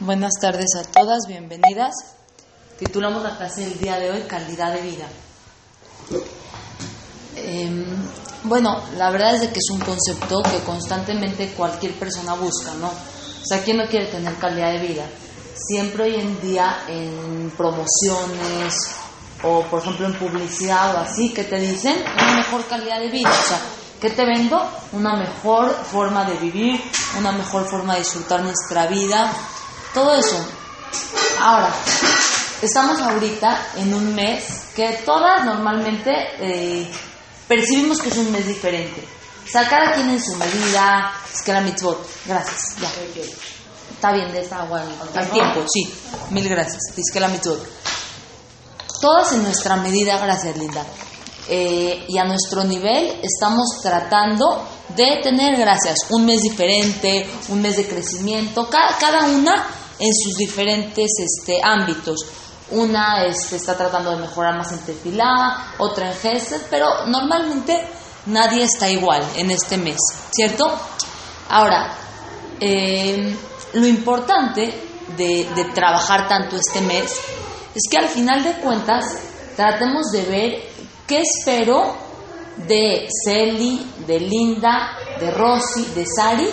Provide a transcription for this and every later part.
Buenas tardes a todas, bienvenidas. Titulamos la clase del día de hoy Calidad de vida. Em, bueno, la verdad es de que es un concepto que constantemente cualquier persona busca, ¿no? O sea, ¿quién no quiere tener calidad de vida? Siempre hoy en día en promociones o por ejemplo en publicidad o así, que te dicen una mejor calidad de vida. O sea, ¿qué te vendo? Una mejor forma de vivir, una mejor forma de disfrutar nuestra vida, todo eso. Ahora, estamos ahorita en un mes que todas normalmente eh, percibimos que es un mes diferente. O sea, cada quien en su medida, es que la mitzvot. Gracias, ya. Está bien, de esta agua al tiempo, sí. Mil gracias. Es que la mitzvot. Todas en nuestra medida, gracias Linda. Eh, y a nuestro nivel estamos tratando de tener, gracias, un mes diferente, un mes de crecimiento, cada, cada una en sus diferentes este, ámbitos. Una este, está tratando de mejorar más en tefilá, otra en gesed, pero normalmente nadie está igual en este mes, ¿cierto? Ahora, em, lo importante de, de trabajar tanto este mes es que al final de cuentas tratemos de ver qué espero de Celi, de Linda, de Rosy, de Sari,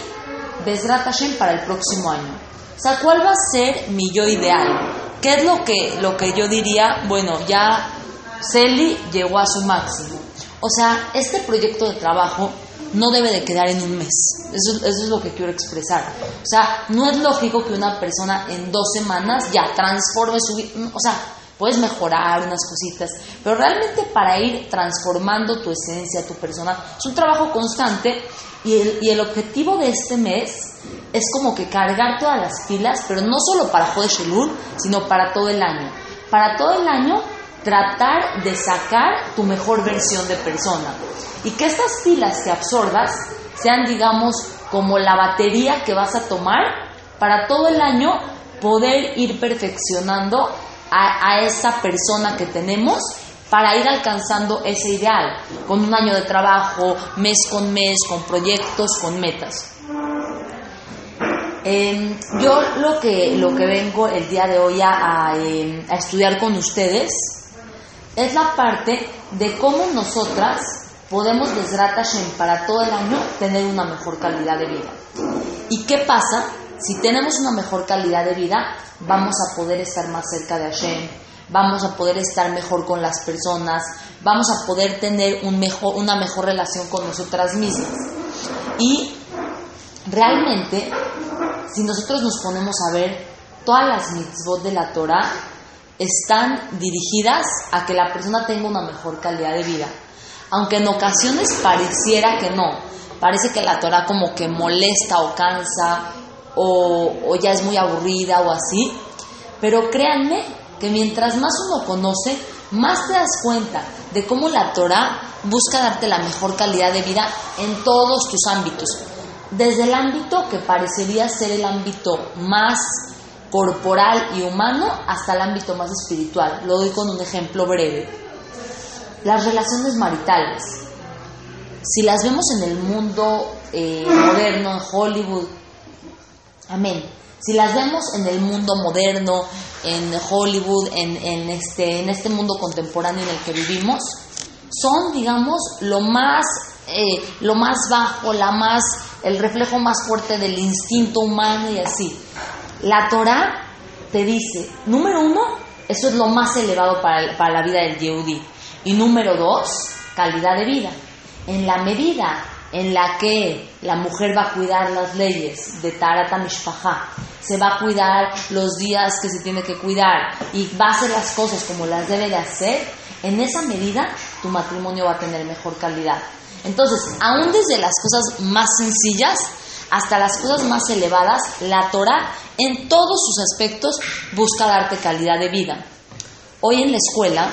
Besrat Hashem para el próximo año. O sea, ¿cuál va a ser mi yo ideal? ¿Qué es lo que, lo que yo diría? Bueno, ya Celi llegó a su máximo. O sea, este proyecto de trabajo no debe de quedar en un mes. Eso, eso, es lo que quiero expresar. O sea, no es lógico que una persona en dos semanas ya transforme su vida. O sea, puedes mejorar unas cositas, pero realmente para ir transformando tu esencia, tu persona, es un trabajo constante y el, y el objetivo de este mes es como que cargar todas las pilas, pero no solo para Jode Shelul, sino para todo el año. Para todo el año tratar de sacar tu mejor versión de persona y que estas pilas que absorbas sean, digamos, como la batería que vas a tomar para todo el año poder ir perfeccionando a, esa persona que tenemos para ir alcanzando ese ideal, con un año de trabajo, mes con mes, con proyectos, con metas. Eh, yo lo que, lo que vengo el día de hoy a, a, a estudiar con ustedes es la parte de cómo nosotras podemos, desde para todo el año tener una mejor calidad de vida. ¿Y qué pasa? Si tenemos una mejor calidad de vida, vamos a poder estar más cerca de Hashem, vamos a poder estar mejor con las personas, vamos a poder tener una mejor relación con nosotras mismas. Y realmente, si nosotros nos ponemos a ver, todas las mitzvot de la Torah están dirigidas a que la persona tenga una mejor calidad de vida. Aunque en ocasiones pareciera que no, parece que la Torah como que molesta o cansa o, ya es muy aburrida o así, pero créanme que mientras más uno conoce, más te das cuenta de cómo la Torah busca darte la mejor calidad de vida en todos tus ámbitos. Desde el ámbito que parecería ser el ámbito más corporal y humano hasta el ámbito más espiritual. Lo doy con un ejemplo breve. Las relaciones maritales. Si las vemos en el mundo eh, moderno, en Hollywood, amén. Si las vemos en el mundo moderno, en Hollywood, este, en este mundo contemporáneo en el que vivimos, son, digamos, lo más, eh, lo más bajo, la más, el reflejo más fuerte del instinto humano y así. La Torah te dice, número uno, eso es lo más elevado para, para la vida del Yehudi. Y número dos, calidad de vida. En la medida en la que la mujer va a cuidar las leyes de Tarata Mishpaha, se va a cuidar los días que se tiene que cuidar y va a hacer las cosas como las debe de hacer, en esa medida tu matrimonio va a tener mejor calidad. Entonces, aún desde las cosas más sencillas hasta las cosas más elevadas, la Torah en todos sus aspectos busca darte calidad de vida. Hoy en la escuela,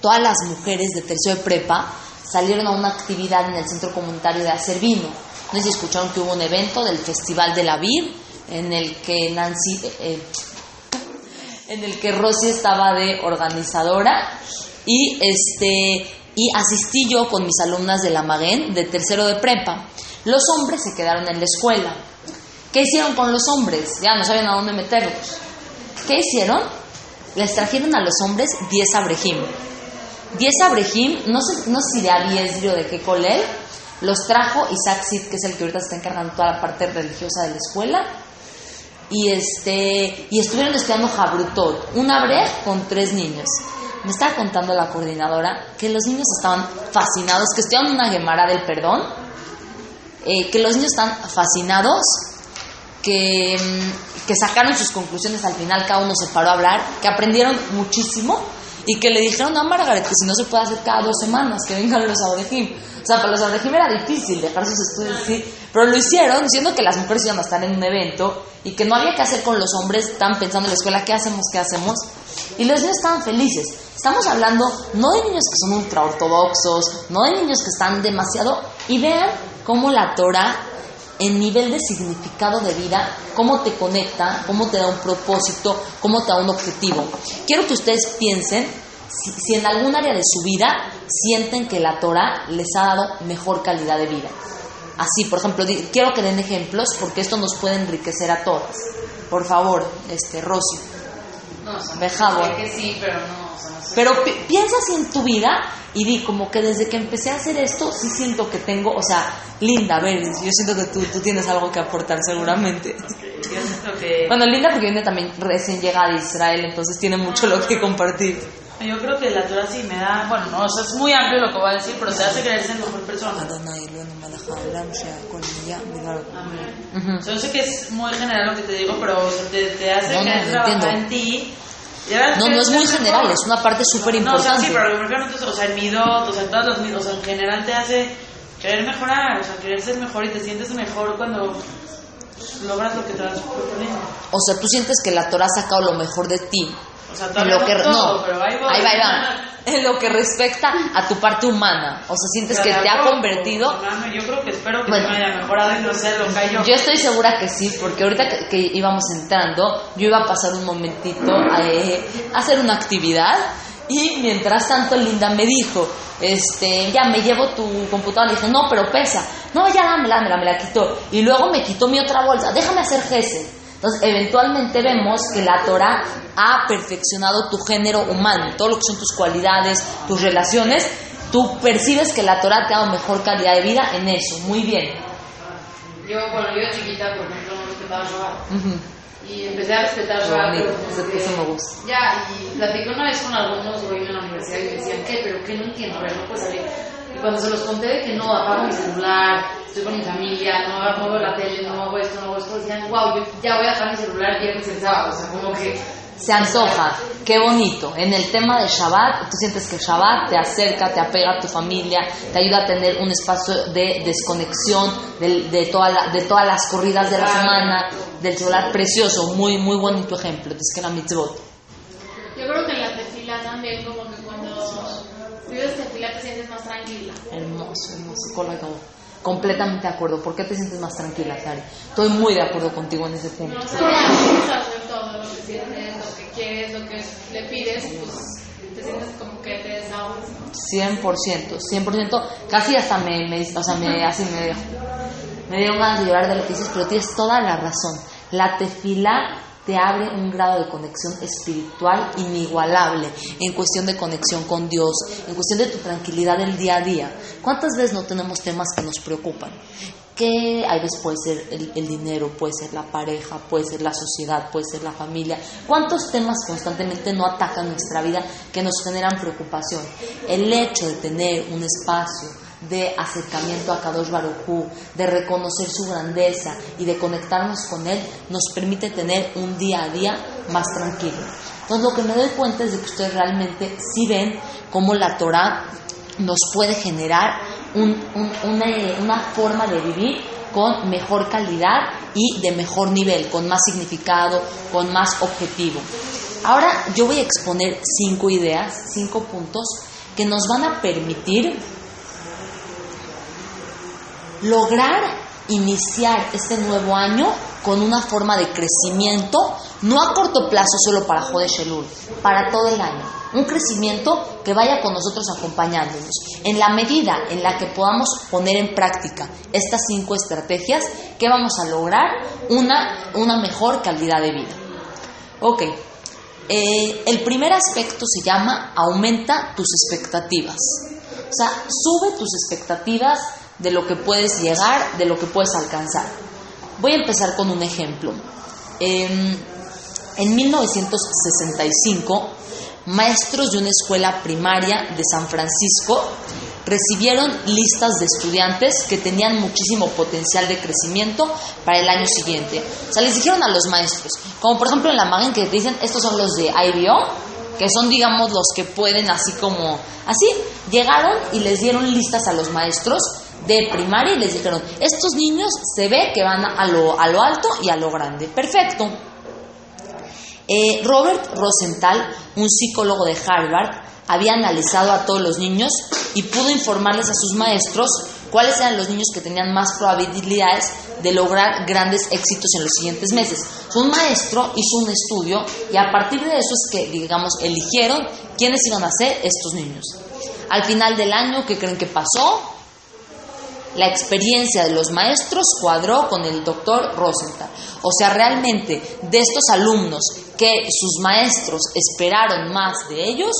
todas las mujeres de tercero de prepa salieron a una actividad en el centro comunitario de hacer vino. No sé si escucharon que hubo un evento del Festival de la Vid en el que Nancy, eh, en el que Rosy estaba de organizadora y este y asistí yo con mis alumnas de la Maguen de tercero de prepa. Los hombres se quedaron en la escuela ¿Qué hicieron con los hombres? Ya no sabían a dónde meterlos. ¿Qué hicieron? Les trajeron a los hombres 10 abrejim. 10 abrejim, no sé, no sé si de Abiesri o de qué colel, los trajo Isaac Sid, que es el que ahorita está encargando toda la parte religiosa de la escuela. Y, este, y estuvieron estudiando Jabrutot, un abrej con tres niños. Me estaba contando la coordinadora que los niños estaban fascinados, que estudiaban una gemara del perdón, eh, que los niños están fascinados, que, mm, que sacaron sus conclusiones al final, cada uno se paró a hablar, que aprendieron muchísimo y que le dijeron a Margaret que si no se puede hacer cada dos semanas, que vengan los Abrejim. O sea, para los Abrejim era difícil dejar sus estudios así, pero lo hicieron diciendo que las mujeres iban a estar en un evento y que no había que hacer con los hombres, estaban pensando en la escuela, ¿qué hacemos? ¿Qué hacemos? Y los niños estaban felices. Estamos hablando no de niños que son ultraortodoxos, no de niños que están demasiado... Y vean cómo la Torah, en nivel de significado de vida, cómo te conecta, cómo te da un propósito, cómo te da un objetivo. Quiero que ustedes piensen si, si en algún área de su vida sienten que la Torah les ha dado mejor calidad de vida. Así, por ejemplo, quiero que den ejemplos porque esto nos puede enriquecer a todas. Por favor, este, Rosy. No, o sea, que sí, pero no. Pero pi- piensa así en tu vida y di como que desde que empecé a hacer esto sí siento que tengo, o sea, Linda, a ver, yo siento que tú, tú tienes algo que aportar seguramente. Yo siento que... Bueno, Linda porque viene también recién llegada de Israel, entonces tiene mucho lo que compartir. Yo creo que la Torah sí me da... Bueno, no, o sea, es muy amplio lo que voy a decir, pero te hace creer ser mejor persona. Amén. Yo sé que es muy general lo que te digo, pero te, te hace No, no, trabajar entiendo. en ti. No, no es muy general, es una parte súper No, o sea, importante. sí, pero lo que me refiero entonces, o sea, en mi dot, o sea, en todos los o sea, en general te hace querer mejorar, o sea, querer ser mejor y te sientes mejor cuando logras lo que te vas proponiendo. O sea, tú sientes que la Torah ha sacado lo mejor de ti. O sea, lo que, no todo, pero ahí voy. ahí va, ahí va. En lo que respecta a tu parte humana. O sea, sientes que te ha convertido Yo creo que espero que Bueno. me haya mejorado y no sé lo que yo. Yo estoy segura que sí, porque ahorita que, que íbamos entrando, yo iba a pasar un momentito a, eh, a hacer una actividad y mientras tanto Linda me dijo, este, ya me llevo tu computadora, le dije, no, pero pesa, no, ya dámela, dámela, me la quitó y luego me quitó mi otra bolsa, déjame hacer gesed. Entonces, eventualmente vemos que la Torah ha perfeccionado tu género humano, todo lo que son tus cualidades, tus relaciones. Tú percibes que la Torah te ha dado mejor calidad de vida en eso. Muy bien. Yo, bueno, yo chiquita, por ejemplo, no respetaba Shabbat. Ujú. Y empecé a respetar Shabbat. eso- que- eso me gusta. Ya, y platiqué una vez con algunos güeyes en la universidad y me decían, ¿qué? ¿Pero qué? No entiendo, a ver, no puedes salir. Y cuando se los conté de que no, apago mi celular, estoy con mi familia, no, no veo la tele, no hago esto, no hago esto, decían, wow, yo ya voy a dejar mi celular viernes y el sábado. O sea, como que Se antoja, qué bonito. En el tema de Shabbat, tú sientes que Shabbat te acerca, te apega a tu familia, te ayuda a tener un espacio de desconexión de, de, toda la- de todas las corridas de la semana, del celular precioso, muy, muy bonito ejemplo. Es que la mitzvot. Yo creo que en la tefila también, como que cuando vives tefila te sientes más tranquila. Hermoso, correcto. Completamente de acuerdo. ¿Por qué te sientes más tranquila, Sari? Estoy muy de acuerdo contigo en ese punto. No hacer todo lo que sientes, lo que quieres, lo que le pides, pues te sientes como que te desahogas. ¿no? 100%, 100%, casi hasta me, me, o sea, me, así me, me dio ganas de llorar de lo que dices, pero tienes toda la razón. La tefila te abre un grado de conexión espiritual inigualable en cuestión de conexión con Dios, en cuestión de tu tranquilidad del día a día. ¿Cuántas veces no tenemos temas que nos preocupan? Que hay veces puede ser el, el dinero, puede ser la pareja, puede ser la sociedad, puede ser la familia. ¿Cuántos temas constantemente no atacan nuestra vida que nos generan preocupación? El hecho de tener un espacio de acercamiento a Kadosh Baruj de reconocer su grandeza y de conectarnos con Él, nos permite tener un día a día más tranquilo. Entonces lo que me doy cuenta es de que ustedes realmente sí ven cómo la Torah nos puede generar un- un- una, una forma de vivir con mejor calidad y de mejor nivel, con más significado, con más objetivo. Ahora yo voy a exponer cinco ideas, cinco puntos que nos van a permitir lograr iniciar este nuevo año con una forma de crecimiento, no a corto plazo solo para Jodesh Elul, para todo el año. un crecimiento que vaya con nosotros acompañándonos. En la medida en la que podamos poner en práctica estas cinco estrategias, ¿qué vamos a lograr? Una, una mejor calidad de vida. Ok, eh, el primer aspecto se llama aumenta tus expectativas. O sea, sube tus expectativas de lo que puedes llegar, de lo que puedes alcanzar. Voy a empezar con un ejemplo. Em, en 1965, maestros de una escuela primaria de San Francisco recibieron listas de estudiantes que tenían muchísimo potencial de crecimiento para el año siguiente. O sea, les dijeron a los maestros, como por ejemplo en la Magen que dicen, estos son los de IBO, que son digamos los que pueden así como, así, llegaron y les dieron listas a los maestros de primaria y les dijeron, estos niños se ve que van a lo, a lo alto y a lo grande. Perfecto. Eh, Robert Rosenthal, un psicólogo de Harvard, había analizado a todos los niños y pudo informarles a sus maestros cuáles eran los niños que tenían más probabilidades de lograr grandes éxitos en los siguientes meses. Un maestro hizo un estudio y a partir de eso es que, digamos, eligieron quiénes iban a ser estos niños. Al final del año, ¿qué creen que pasó? La experiencia de los maestros cuadró con el doctor Rosenthal. O sea, realmente de estos alumnos que sus maestros esperaron más de ellos,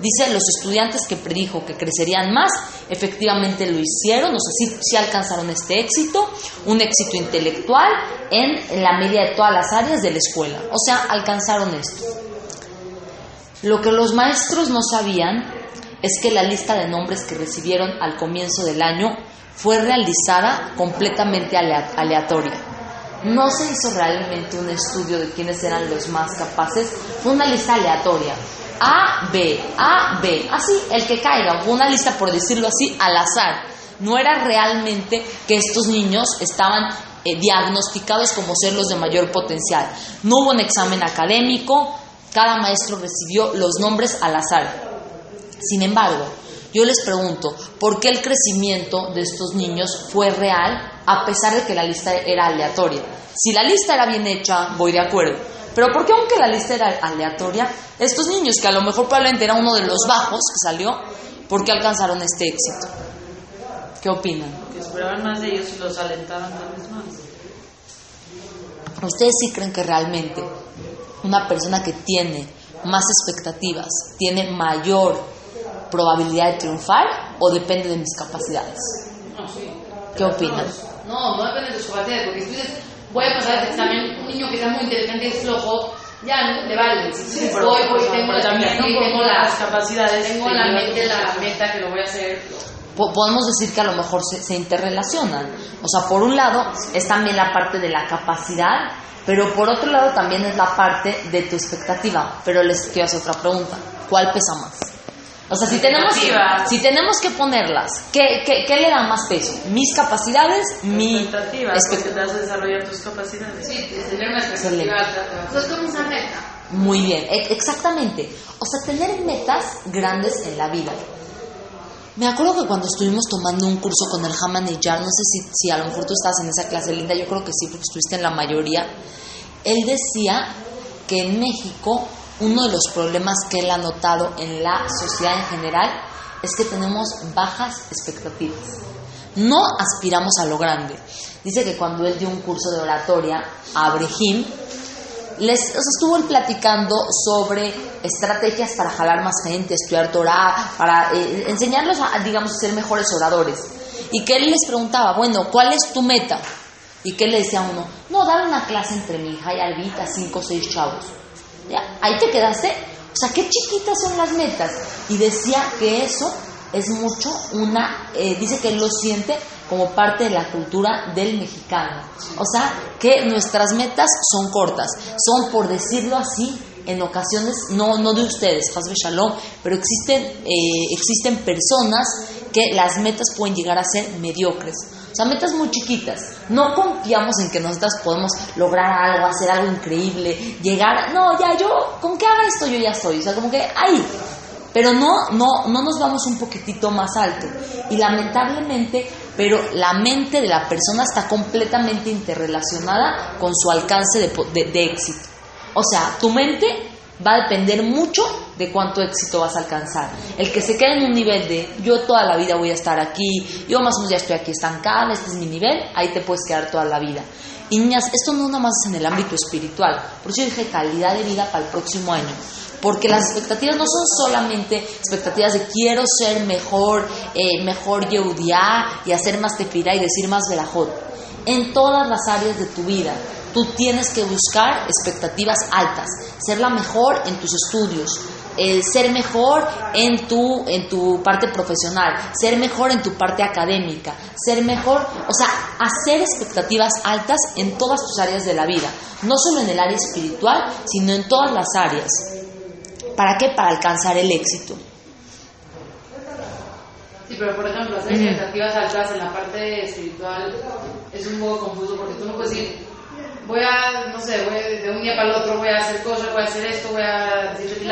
Dice, los estudiantes que predijo que crecerían más, efectivamente lo hicieron, o sea, sí, alcanzaron este éxito, un éxito intelectual en, la media de todas las áreas de la escuela. O sea, alcanzaron esto. Lo que los maestros no sabían es que la lista de nombres que recibieron al comienzo del año fue realizada completamente aleatoria. No se hizo realmente un estudio de quiénes eran los más capaces, fue una lista aleatoria. A, B, A, B, así, el que caiga, una lista por decirlo así, al azar. No era realmente que estos niños estaban eh, diagnosticados como ser los de mayor potencial. No hubo un examen académico, cada maestro recibió los nombres al azar. Sin embargo, yo les pregunto, ¿por qué el crecimiento de estos niños fue real a pesar de que la lista era aleatoria? Si la lista era bien hecha, voy de acuerdo. Pero ¿por qué aunque la lista era aleatoria, estos niños, que a lo mejor probablemente era uno de los bajos que salió, ¿por qué alcanzaron este éxito? ¿Qué opinan? Que esperaban más de ellos y los alentaban tal vez más. ¿Ustedes sí creen que realmente una persona que tiene más expectativas tiene mayor probabilidad de triunfar o depende de mis capacidades? No, sí. ¿Qué opinan? No, no depende de sus capacidades, porque si tú dices, voy a pasar este examen, un niño que sea muy inteligente y es flojo, ya le vale. Si sí, voy, voy, tengo, la, también, tengo las capacidades, tengo en la mente la meta que lo voy a hacer. Podemos decir que a lo mejor se, se interrelacionan. O sea, por un lado es también la parte de la capacidad, pero por otro lado también es la parte de tu expectativa. Pero les quiero hacer otra pregunta. ¿Cuál pesa más? O sea, si tenemos, si tenemos que ponerlas, ¿qué, qué, qué le da más peso? ¿Mis capacidades? Mi expectativa, porque te hace desarrollar tus capacidades. Sí, tener una expectativa Eso es como una meta. Muy bien, e, exactamente. O sea, tener metas grandes en la vida. Me acuerdo que cuando estuvimos tomando un curso con el Haman y Jar, no sé si, si a lo mejor tú estás en esa clase linda, yo creo que sí, porque estuviste en la mayoría. Él decía que en México uno de los problemas que él ha notado en la sociedad en general es que tenemos bajas expectativas. No aspiramos a lo grande. Dice que cuando él dio un curso de oratoria a Abraham, les estuvo él platicando sobre estrategias para jalar más gente, estudiar Torah, para eh, enseñarlos a, digamos, ser mejores oradores. Y que él les preguntaba, bueno, ¿cuál es tu meta? Y que él le decía a uno, no, dar una clase entre mi hija y Albita, cinco o seis chavos. Ahí te quedaste. O sea, qué chiquitas son las metas. Y decía que eso es mucho una, eh, dice que lo siente como parte de la cultura del mexicano. O sea, que nuestras metas son cortas, son por decirlo así, en ocasiones, no, no de ustedes, Hasbe Shalom, pero existen, eh, existen personas que las metas pueden llegar a ser mediocres. O sea, metas muy chiquitas. No confiamos en que nosotras podemos lograr algo, hacer algo increíble, llegar. No, ya yo, con que haga esto yo ya estoy. O sea, como que ahí. Pero no, no, no nos vamos un poquitito más alto. Y lamentablemente, pero la mente de la persona está completamente interrelacionada con su alcance de éxito. O sea, tu mente va a depender mucho de cuánto éxito vas a alcanzar. El que se quede en un nivel de yo toda la vida voy a estar aquí, yo más o menos ya estoy aquí estancada, este es mi nivel, ahí te puedes quedar toda la vida. Y niñas, esto no nada más en el ámbito espiritual, por eso yo dije calidad de vida para el próximo año. Porque las expectativas no son solamente expectativas de quiero ser mejor, eh, mejor Yehudiá y hacer más tefira y decir más verajot. En todas las áreas de tu vida, tú tienes que buscar expectativas altas, ser la mejor en tus estudios, eh, ser mejor en tu, en tu parte profesional, ser mejor en tu parte académica, ser mejor, o sea, hacer expectativas altas en todas tus áreas de la vida, no solo en el área espiritual, sino en todas las áreas. ¿Para qué? Para alcanzar el éxito. Sí, pero por ejemplo, hacer expectativas altas en la parte espiritual es un poco confuso porque tú no puedes decir, voy a, no sé, voy de un día para el otro, voy a hacer cosas, voy a hacer esto, voy a decir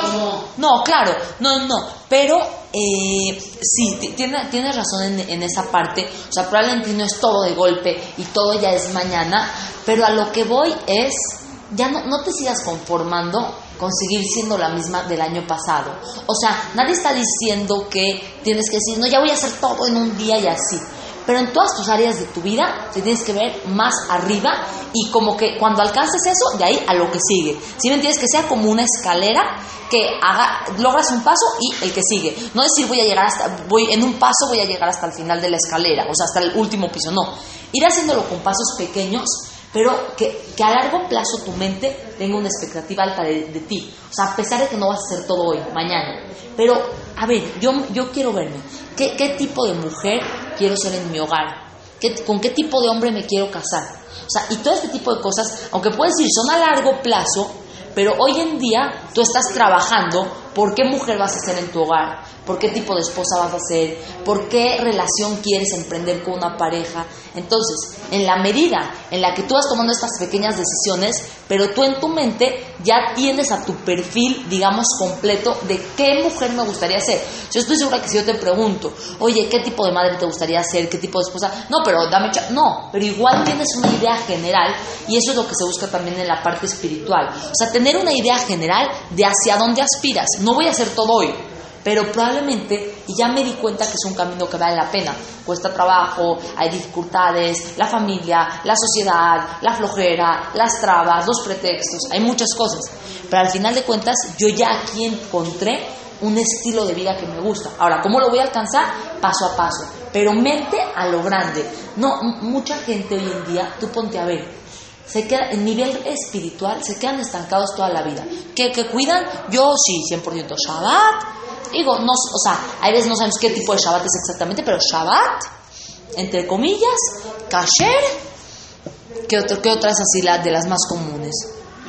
como... No, claro, no, no, pero eh, sí, tiene, tienes razón en, en, esa parte, o sea, probablemente no es todo de golpe y todo ya es mañana, pero a lo que voy es, ya no, no te sigas conformando con seguir siendo la misma del año pasado. O sea, nadie está diciendo que tienes que decir, no, ya voy a hacer todo en un día y así. Pero en todas tus áreas de tu vida te tienes que ver más arriba y como que cuando alcances eso, de ahí a lo que sigue. Si me entiendes? Que sea como una escalera que haga, logras un paso y el que sigue. No decir voy a llegar hasta, voy, en un paso voy a llegar hasta el final de la escalera, o sea, hasta el último piso. No. Ir haciéndolo con pasos pequeños pero que, a largo plazo tu mente tenga una expectativa alta de, de, ti. O sea, a pesar de que no vas a hacer todo hoy, mañana. Pero, a ver, yo, yo quiero verme. ¿Qué, ¿Qué tipo de mujer quiero ser en mi hogar? ¿Qué, ¿Con qué tipo de hombre me quiero casar? O sea, y todo este tipo de cosas, aunque puedes decir son a largo plazo, pero hoy en día tú estás trabajando por qué mujer vas a ser en tu hogar, por qué tipo de esposa vas a ser, por qué relación quieres emprender con una pareja. Entonces, en la medida en la que tú vas tomando estas pequeñas decisiones, pero tú en tu mente ya tienes a tu perfil, digamos, completo de qué mujer me gustaría ser. Yo estoy segura que si yo te pregunto, oye, ¿qué tipo de madre te gustaría ser? ¿Qué tipo de esposa? No, pero dame... No, pero igual tienes una idea general y eso es lo que se busca también en la parte espiritual. O sea, tener una idea general de hacia dónde aspiras. No voy a hacer todo hoy, pero probablemente, ya me di cuenta que es un camino que vale la pena, cuesta trabajo, hay dificultades, la familia, la sociedad, la flojera, las trabas, los pretextos, hay muchas cosas, pero al final de cuentas yo ya aquí encontré un estilo de vida que me gusta. Ahora, ¿cómo lo voy a alcanzar? Paso a paso, pero mente a lo grande. No, mucha gente hoy en día, tú ponte a ver, se queda, en nivel espiritual se quedan estancados toda la vida. ¿Que, que cuidan? Yo sí, 100% Shabbat, Digo, no, o sea, a veces no sabemos qué tipo de Shabbat es exactamente, pero Shabbat, entre comillas, Kasher, ¿qué, otro, qué otras así la, de las más comunes?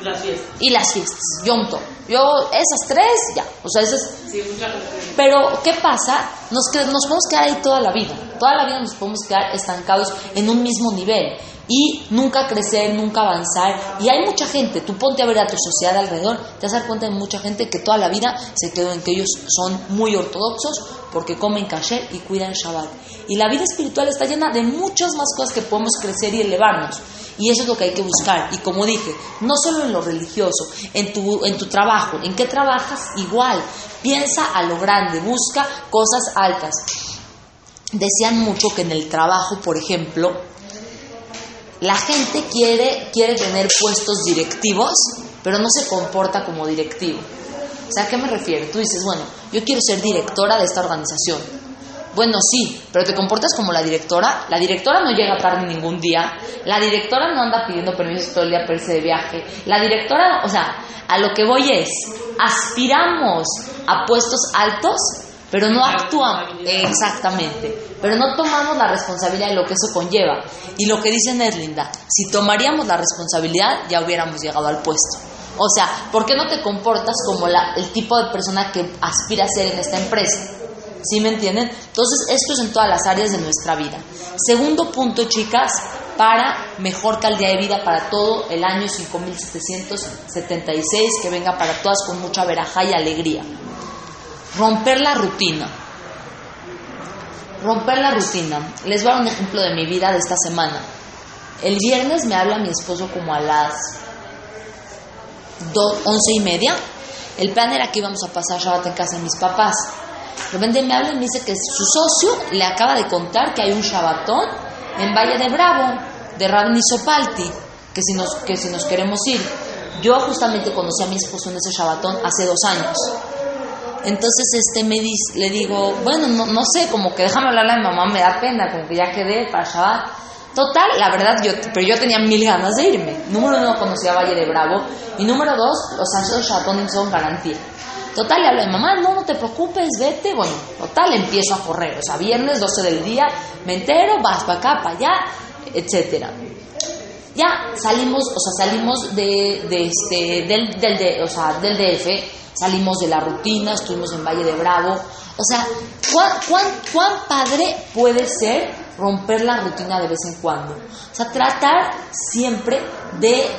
Las fiestas. Y las fiestas, Yom Tov. Yo, esas tres, ya, o sea, esas... Sí, Pero, ¿qué pasa? Nos, nos podemos quedar ahí toda la vida. Toda la vida nos podemos quedar estancados en un mismo nivel y nunca crecer, nunca avanzar. Y hay mucha gente, tú ponte a ver a tu sociedad alrededor, te vas a dar cuenta de mucha gente que toda la vida se quedó en que ellos son muy ortodoxos porque comen kasher y cuidan Shabbat. Y la vida espiritual está llena de muchas más cosas que podemos crecer y elevarnos. Y eso es lo que hay que buscar. Y como dije, no solo en lo religioso, en tu, en tu trabajo, en qué trabajas, igual. Piensa a lo grande, busca cosas altas. Decían mucho que en el trabajo, por ejemplo, la gente quiere, quiere tener puestos directivos, pero no se comporta como directivo. O sea, ¿a qué me refiero? Tú dices, bueno, yo quiero ser directora de esta organización. Bueno, sí, pero te comportas como la directora. La directora no llega tarde ningún día. La directora no anda pidiendo permisos todo el día para irse de viaje. La directora, o sea, a lo que voy es, aspiramos a puestos altos, pero no actuamos exactamente, pero no tomamos la responsabilidad de lo que eso conlleva. Y lo que dicen es, Linda, si tomaríamos la responsabilidad, ya hubiéramos llegado al puesto. O sea, ¿por qué no te comportas como la, el tipo de persona que aspira a ser en esta empresa? ¿Sí me entienden? Entonces, esto es en todas las áreas de nuestra vida. Segundo punto, chicas, para mejor calidad de vida para todo el año 5776, que venga para todas con mucha veraja y alegría. Romper la rutina. Romper la rutina. Les voy a dar un ejemplo de mi vida de esta semana. El viernes me habla mi esposo como a las dos, once y media. El plan era que íbamos a pasar Shabbat en casa de mis papás. De repente me habla y me dice que su socio le acaba de contar que hay un Shabbatón en Valle de Bravo, de Rabni Sopalti, que si, nos, que si nos queremos ir. Yo justamente conocí a mi esposo en ese Shabbatón hace dos años. Entonces este me dice, le digo, bueno, no, no sé, como que déjame hablarle a mi mamá, me da pena, como que ya quedé para Shabbat. Total, la verdad, yo, pero yo tenía mil ganas de irme. Número uno, conocía Valle de Bravo. Y número dos, los años Shabbatón son garantía. Total, le hablo de mamá, no, no te preocupes, vete. Bueno, total, empiezo a correr. O sea, viernes, 12 del día, me entero, vas para acá, para allá, etcétera. Ya salimos, o sea, salimos de, de este, del, del, de, o sea, del DF, salimos de la rutina, estuvimos en Valle de Bravo. O sea, ¿cuán, cuán, cuán padre puede ser romper la rutina de vez en cuando? O sea, tratar siempre de,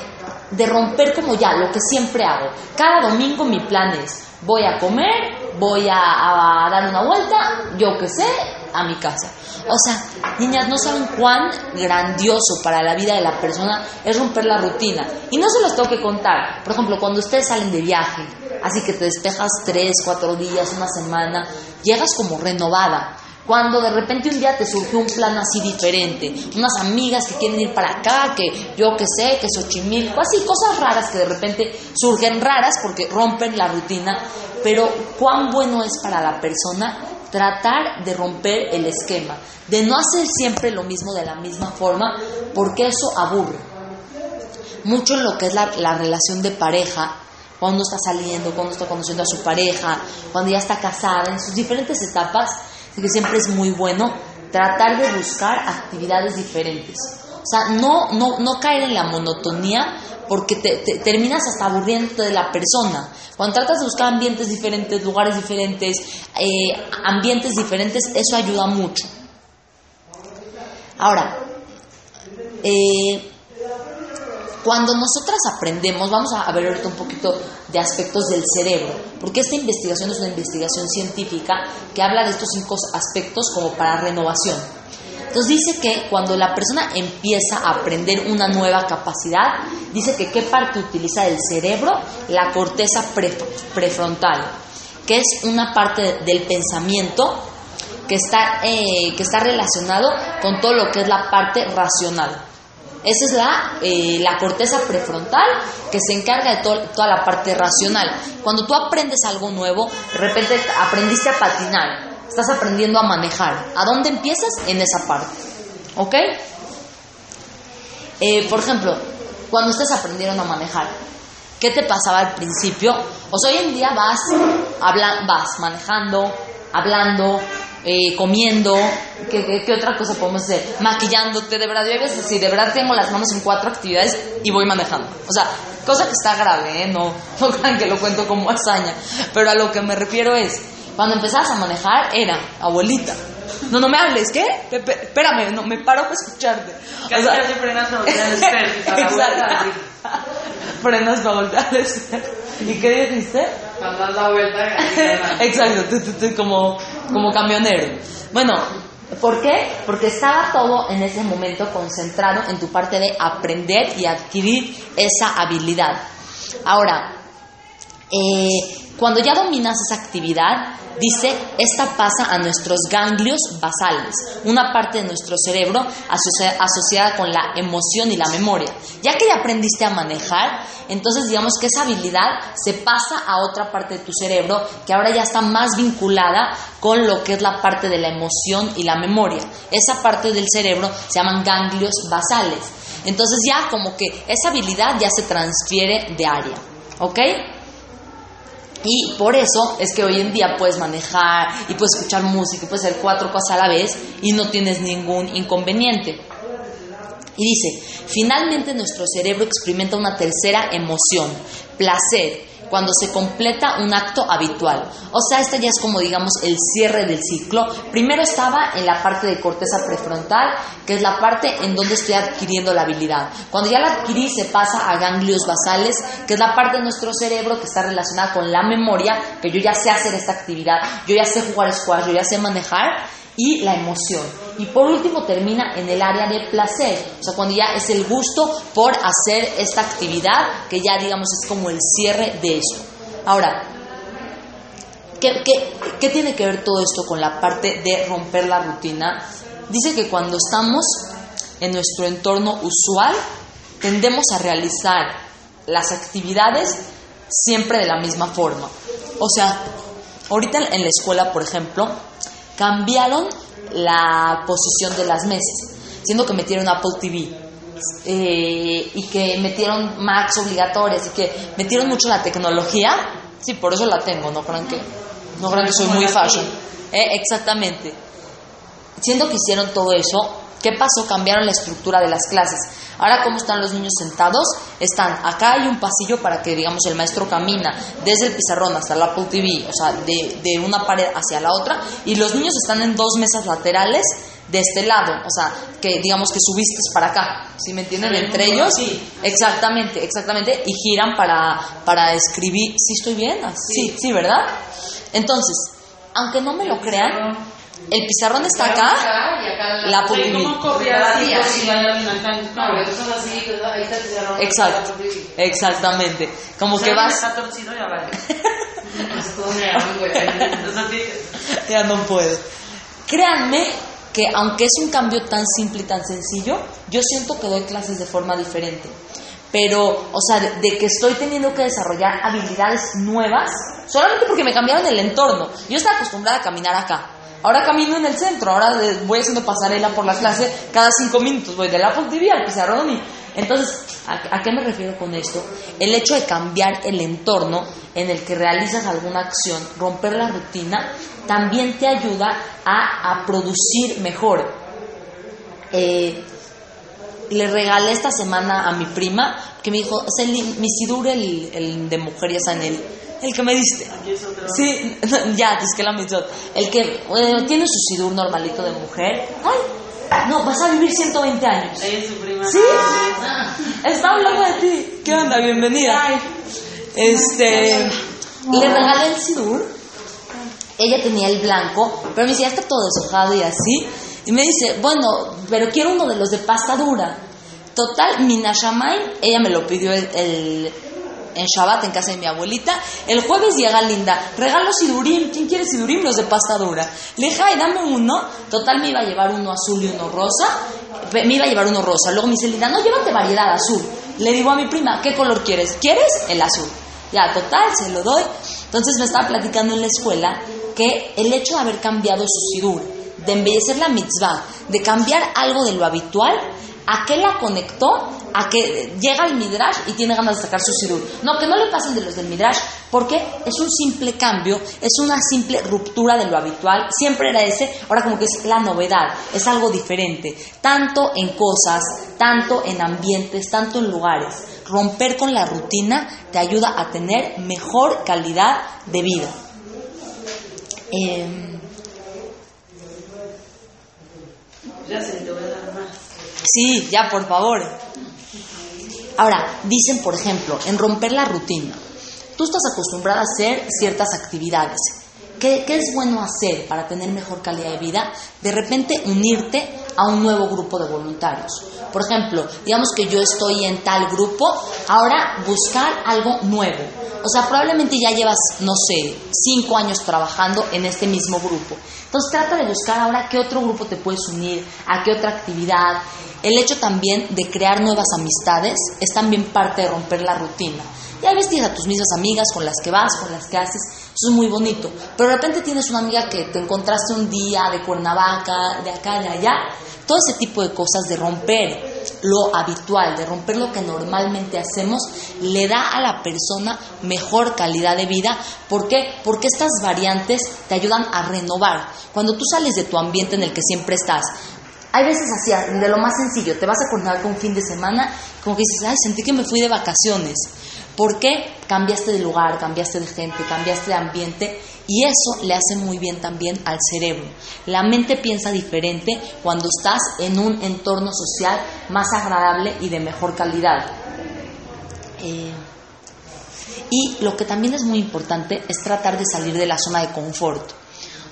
de romper como ya, lo que siempre hago. Cada domingo mi plan es, voy a comer, voy a, a dar una vuelta, yo qué sé, a mi casa. O sea, niñas, no saben cuán grandioso para la vida de la persona es romper la rutina. Y no se los tengo que contar. Por ejemplo, cuando ustedes salen de viaje, así que te despejas tres, cuatro días, una semana, llegas como renovada. Cuando de repente un día te surgió un plan así diferente, unas amigas que quieren ir para acá, que yo qué sé, que Xochimilco, así cosas raras que de repente surgen raras porque rompen la rutina, pero cuán bueno es para la persona tratar de romper el esquema, de no hacer siempre lo mismo de la misma forma, porque eso aburre. Mucho en lo que es la, la relación de pareja, cuando está saliendo, cuando está conociendo a su pareja, cuando ya está casada, en sus diferentes etapas, que siempre es muy bueno tratar de buscar actividades diferentes. O sea, no, no, no caer en la monotonía porque te, te, terminas hasta aburriendo de la persona. Cuando tratas de buscar ambientes diferentes, lugares diferentes, eh, ambientes diferentes, eso ayuda mucho. Ahora, eh, cuando nosotras aprendemos, vamos a ver ahorita un poquito de aspectos del cerebro, porque esta investigación es una investigación científica que habla de estos cinco aspectos como para renovación. Entonces dice que cuando la persona empieza a aprender una nueva capacidad, dice que qué parte utiliza del cerebro, la corteza prefrontal, que es una parte del pensamiento que está, eh, que está relacionado con todo lo que es la parte racional. Esa es la, eh, la corteza prefrontal que se encarga de toda la parte racional. Cuando tú aprendes algo nuevo, de repente aprendiste a patinar, estás aprendiendo a manejar. ¿A dónde empiezas? En esa parte. ¿Ok? Eh, por ejemplo, cuando estás aprendiendo a manejar, ¿qué te pasaba al principio? Sea, hoy en día vas, habla, vas manejando, hablando, eh, comiendo, ¿qué, ¿qué, qué, otra cosa podemos hacer? Maquillándote, de verdad, yo de verdad tengo las manos en cuatro actividades y voy manejando. O sea, cosa que está grave, ¿eh? No, no crean que lo cuento como hazaña. Pero a lo que me refiero es, cuando empezabas a manejar, era, abuelita. No, no me hables, ¿qué? Pepe, espérame, no, me paro para escucharte. Casi, o sea, casi frenas para voltear al espejo. Exacto. frenas para voltear al espejo. ¿Y qué dijiste? Cuando das la vuelta. Exacto, tú, tú, tú, como, como camionero. Bueno, ¿por qué? Porque estaba todo en ese momento concentrado en tu parte de aprender y adquirir esa habilidad. Ahora, eh, cuando ya dominas esa actividad, dice, esta pasa a nuestros ganglios basales, una parte de nuestro cerebro asocia asociada con la emoción y la memoria. Ya que ya aprendiste a manejar, entonces digamos que esa habilidad se pasa a otra parte de tu cerebro que ahora ya está más vinculada con lo que es la parte de la emoción y la memoria. Esa parte del cerebro se llaman ganglios basales. Entonces ya como que esa habilidad ya se transfiere de área. ¿Ok? Y por eso es que hoy en día puedes manejar y puedes escuchar música y puedes hacer cuatro cosas a la vez y no tienes ningún inconveniente. Y dice, finalmente nuestro cerebro experimenta una tercera emoción, placer, cuando se completa un acto habitual. O sea, esta ya es como digamos el cierre del ciclo. Primero estaba en la parte de corteza prefrontal, que es la parte en donde estoy adquiriendo la habilidad. Cuando ya la adquirí se pasa a ganglios basales, que es la parte de nuestro cerebro que está relacionada con la memoria, que yo ya sé hacer esta actividad, yo ya sé jugar squash, yo ya sé manejar. Y la emoción. Y por último termina en el área de placer, o sea, cuando ya es el gusto por hacer esta actividad, que ya digamos es como el cierre de eso. Ahora, ¿qué, qué, qué tiene que ver todo esto con la parte de romper la rutina? Dice que cuando estamos en nuestro entorno usual, tendemos a realizar las actividades siempre de la misma forma. O sea, ahorita en la escuela, por ejemplo, cambiaron la posición de las mesas, siendo que metieron Apple TV eh, y que metieron Macs obligatorias y que metieron mucho la tecnología. Sí, por eso la tengo, no crean que, no crean que soy muy fashion. Eh, exactamente. Siendo que hicieron todo eso, ¿qué pasó? Cambiaron la estructura de las clases. Ahora, ¿cómo están los niños sentados? Están, acá hay un pasillo para que, digamos, el maestro camina desde el pizarrón hasta la Apple TV, o sea, de, de una pared hacia la otra, y los niños están en dos mesas laterales de este lado, o sea, que digamos que subiste para acá, ¿sí me entienden? Entre ellos, exactamente, exactamente, y giran para, para escribir, ¿sí estoy bien? Sí, sí, ¿verdad? Entonces, aunque no me lo crean, el pizarrón está acá, y acá la. Exacto, exactamente. Como que vas, Está torcido, ya vale. Ya no puedo. Créanme que aunque es un cambio tan simple y tan sencillo, yo siento que doy clases de forma diferente. Pero, o sea, de, de que estoy teniendo que desarrollar habilidades nuevas, solamente porque me cambiaron el entorno. Yo estaba acostumbrada a caminar acá. Ahora camino en el centro, ahora voy haciendo pasarela por la clase cada cinco minutos. Voy del Apple TV al pizarrón y... Entonces, ¿a, a qué me refiero con esto? El hecho de cambiar el entorno en el que realizas alguna acción, romper la rutina, también te ayuda a, producir mejor. Eh, le regalé esta semana a mi prima, que me dijo, es el, mi sidur, el de mujer, ya saben, el, el que me diste. aquí es otro. Sí, ya, es que la mitzvot. El que eh, tiene su sidur normalito de mujer. ¡Ay! No, vas a vivir 120 años. Ella es su prima. ¿Sí? Está hablando de ti. ¿Qué onda? Bienvenida. Este, le regalé el sidur. Ella tenía el blanco, pero me decía, está todo deshojado y así. Y me dice, bueno, pero quiero uno de los de pasta dura. Total, mi Nashamay, ella me lo pidió el, el- en Shabbat en casa de mi abuelita. El jueves llega Linda, regalo sidurim. ¿Quién quiere sidurim? Los de pasta dura. Le dije, ay, dame uno. Total, me iba a llevar uno azul y uno rosa. Me iba a llevar uno rosa. Luego me dice Linda, no, llévate variedad azul. Le digo a mi prima, ¿qué color quieres? ¿Quieres? El azul. Ya, total, se lo doy. Entonces me estaba platicando en la escuela que el hecho de haber cambiado su sidur, de embellecer la mitzvah, de cambiar algo de lo habitual, ¿a qué la conectó? A que llega al midrash y tiene ganas de sacar su sidur. No, que no le pasen de los del midrash, porque es un simple cambio, es una simple ruptura de lo habitual. Siempre era ese, ahora como que es la novedad, es algo diferente, tanto en cosas, tanto en ambientes, tanto en lugares. Romper con la rutina te ayuda a tener mejor calidad de vida. Em, Ya se voy a dar más. Sí, ya, por favor. Ahora, dicen, por ejemplo, en romper la rutina. Tú estás acostumbrada a hacer ciertas actividades. ¿Qué, qué es bueno hacer para tener mejor calidad de vida? De repente unirte a un nuevo grupo de voluntarios. Por ejemplo, digamos que yo estoy en tal grupo, ahora buscar algo nuevo. O sea, probablemente ya llevas, no sé, cinco años trabajando en este mismo grupo. Entonces trata de buscar ahora qué otro grupo te puedes unir, a qué otra actividad. El hecho también de crear nuevas amistades es también parte de romper la rutina. Ya ves, tienes a tus mismas amigas con las que vas, con las que haces, eso es muy bonito. Pero de repente tienes una amiga que te encontraste un día de Cuernavaca, de acá, de allá. Todo ese tipo de cosas de romper lo habitual, de romper lo que normalmente hacemos, le da a la persona mejor calidad de vida. ¿Por qué? Porque estas variantes te ayudan a renovar. Cuando tú sales de tu ambiente en el que siempre estás, hay veces así, de lo más sencillo, te vas a Cuernavaca un fin de semana, como que dices, ay, sentí que me fui de vacaciones. ¿Por qué? Cambiaste de lugar, cambiaste de gente, cambiaste de ambiente y eso le hace muy bien también al cerebro. La mente piensa diferente cuando estás en un entorno social más agradable y de mejor calidad. Eh, y lo que también es muy importante es tratar de salir de la zona de confort.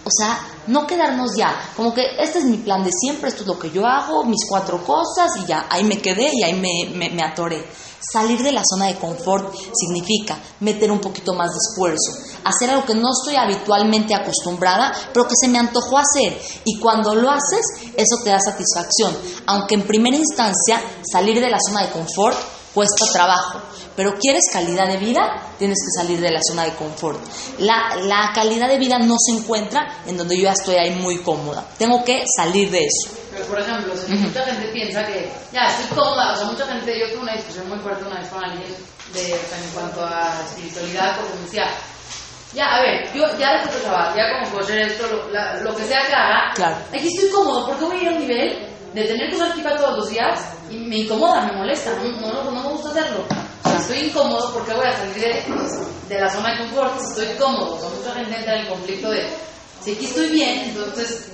O sea, no quedarnos ya, como que este es mi plan de siempre, esto es lo que yo hago, mis cuatro cosas y ya, ahí me quedé y ahí me, me, me atoré. Salir de la zona de confort significa meter un poquito más de esfuerzo, hacer algo que no estoy habitualmente acostumbrada, pero que se me antojó hacer. Y cuando lo haces, eso te da satisfacción. Aunque en primera instancia salir de la zona de confort cuesta trabajo, pero quieres calidad de vida, tienes que salir de la zona de confort. La, la calidad de vida no se encuentra en donde yo ya estoy ahí muy cómoda. Tengo que salir de eso. Pero, por ejemplo, si mucha gente piensa que ya estoy cómoda, o sea, mucha gente, yo tuve una discusión muy fuerte una vez con alguien de, en cuanto a espiritualidad, porque decía, ya, a ver, yo ya de trabajar, ya como puedo hacer esto, lo, la- lo que sea que haga, Claro. aquí estoy cómodo, porque voy a ir a un nivel de tener que usar todos los días y me incomoda, me molesta, no, no, no, me gusta hacerlo. O sea, estoy incómodo porque voy a salir de, de la zona de confort, si estoy cómodo. O sea, mucha gente entra en el conflicto de, si aquí estoy bien, entonces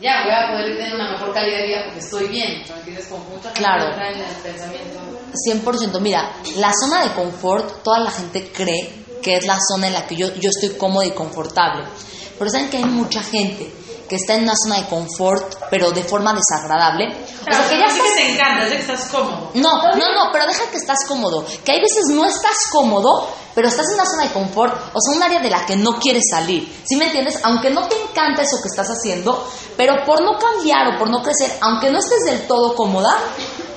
ya voy a poder tener una mejor calidad de vida porque estoy bien. O sea, ¿me entiendes? Como mucha gente Claro. entra en el pensamiento. 100%. Mira, la zona de confort, toda la gente cree que es la zona en la que yo, yo estoy cómoda y confortable. Pero saben que hay mucha gente que está en una zona de confort, pero de forma desagradable. O sea, que ya estás... que te encanta, estás cómodo. No, no, no, pero deja que estás cómodo. Que hay veces no estás cómodo, pero estás en una zona de confort, o sea, un área de la que no quieres salir. ¿Sí me entiendes? Aunque no te encanta eso que estás haciendo, pero por no cambiar o por no crecer, aunque no estés del todo cómoda,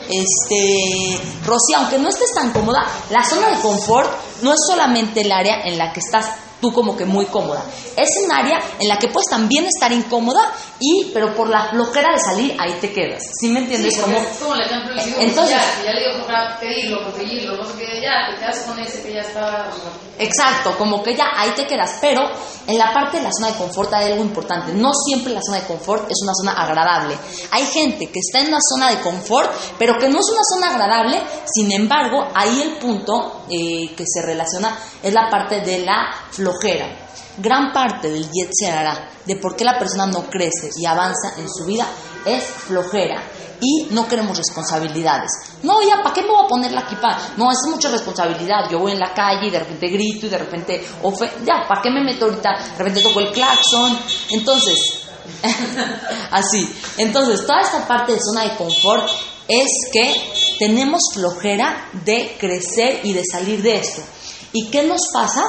este, Rosy, aunque no estés tan cómoda, la zona de confort no es solamente el área en la que estás tú como que muy cómoda. Es un área en la que puedes también estar incómoda y, pero por la flojera de salir, ahí te quedas. ¿Sí me entiendes? Sí, como, es como el ejemplo del cigarro, Entonces- ya, ya le digo para pedirlo, conseguirlo, no sé qué, ya te quedas con ese que ya está. Exacto, como que ya ahí te quedas, pero en la parte de la zona de confort hay algo importante. No siempre la zona de confort es una zona agradable. Hay gente que está en una zona de confort, pero que no es una zona agradable. Sin embargo, ahí el punto eh, que se relaciona es la parte de la flojera. Gran parte del Yetzer Hará, de por qué la persona no crece y avanza en su vida, es flojera. Y no queremos responsabilidades. No, ya, ¿para qué me voy a poner la equipa? No, es mucha responsabilidad. Yo voy en la calle y de repente grito y de repente, ofe ya, ¿para qué me meto ahorita? De repente toco el claxon. Entonces, así. Entonces, toda esta parte de zona de confort es que tenemos flojera de crecer y de salir de esto. ¿Y qué nos pasa?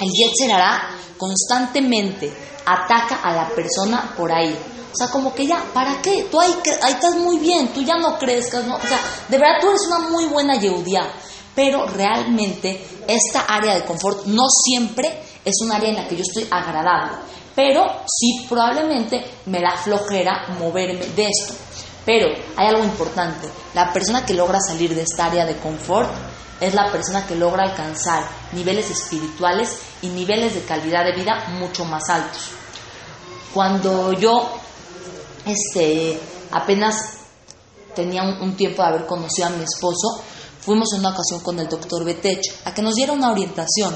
El Yetzer Hará constantemente ataca a la persona por ahí. O sea, como que ya, ¿para qué? Tú ahí estás muy bien, tú ya no crezcas, ¿no? O sea, de verdad tú eres una muy buena Yehudiá. Pero realmente esta área de confort no siempre es un área en la que yo estoy agradable. Pero sí probablemente me da flojera moverme de esto. Pero hay algo importante. La persona que logra salir de esta área de confort es la persona que logra alcanzar niveles espirituales y niveles de calidad de vida mucho más altos. Cuando yo este, apenas tenía un, tiempo de haber conocido a mi esposo, fuimos en una ocasión con el doctor Betech a que nos diera una orientación.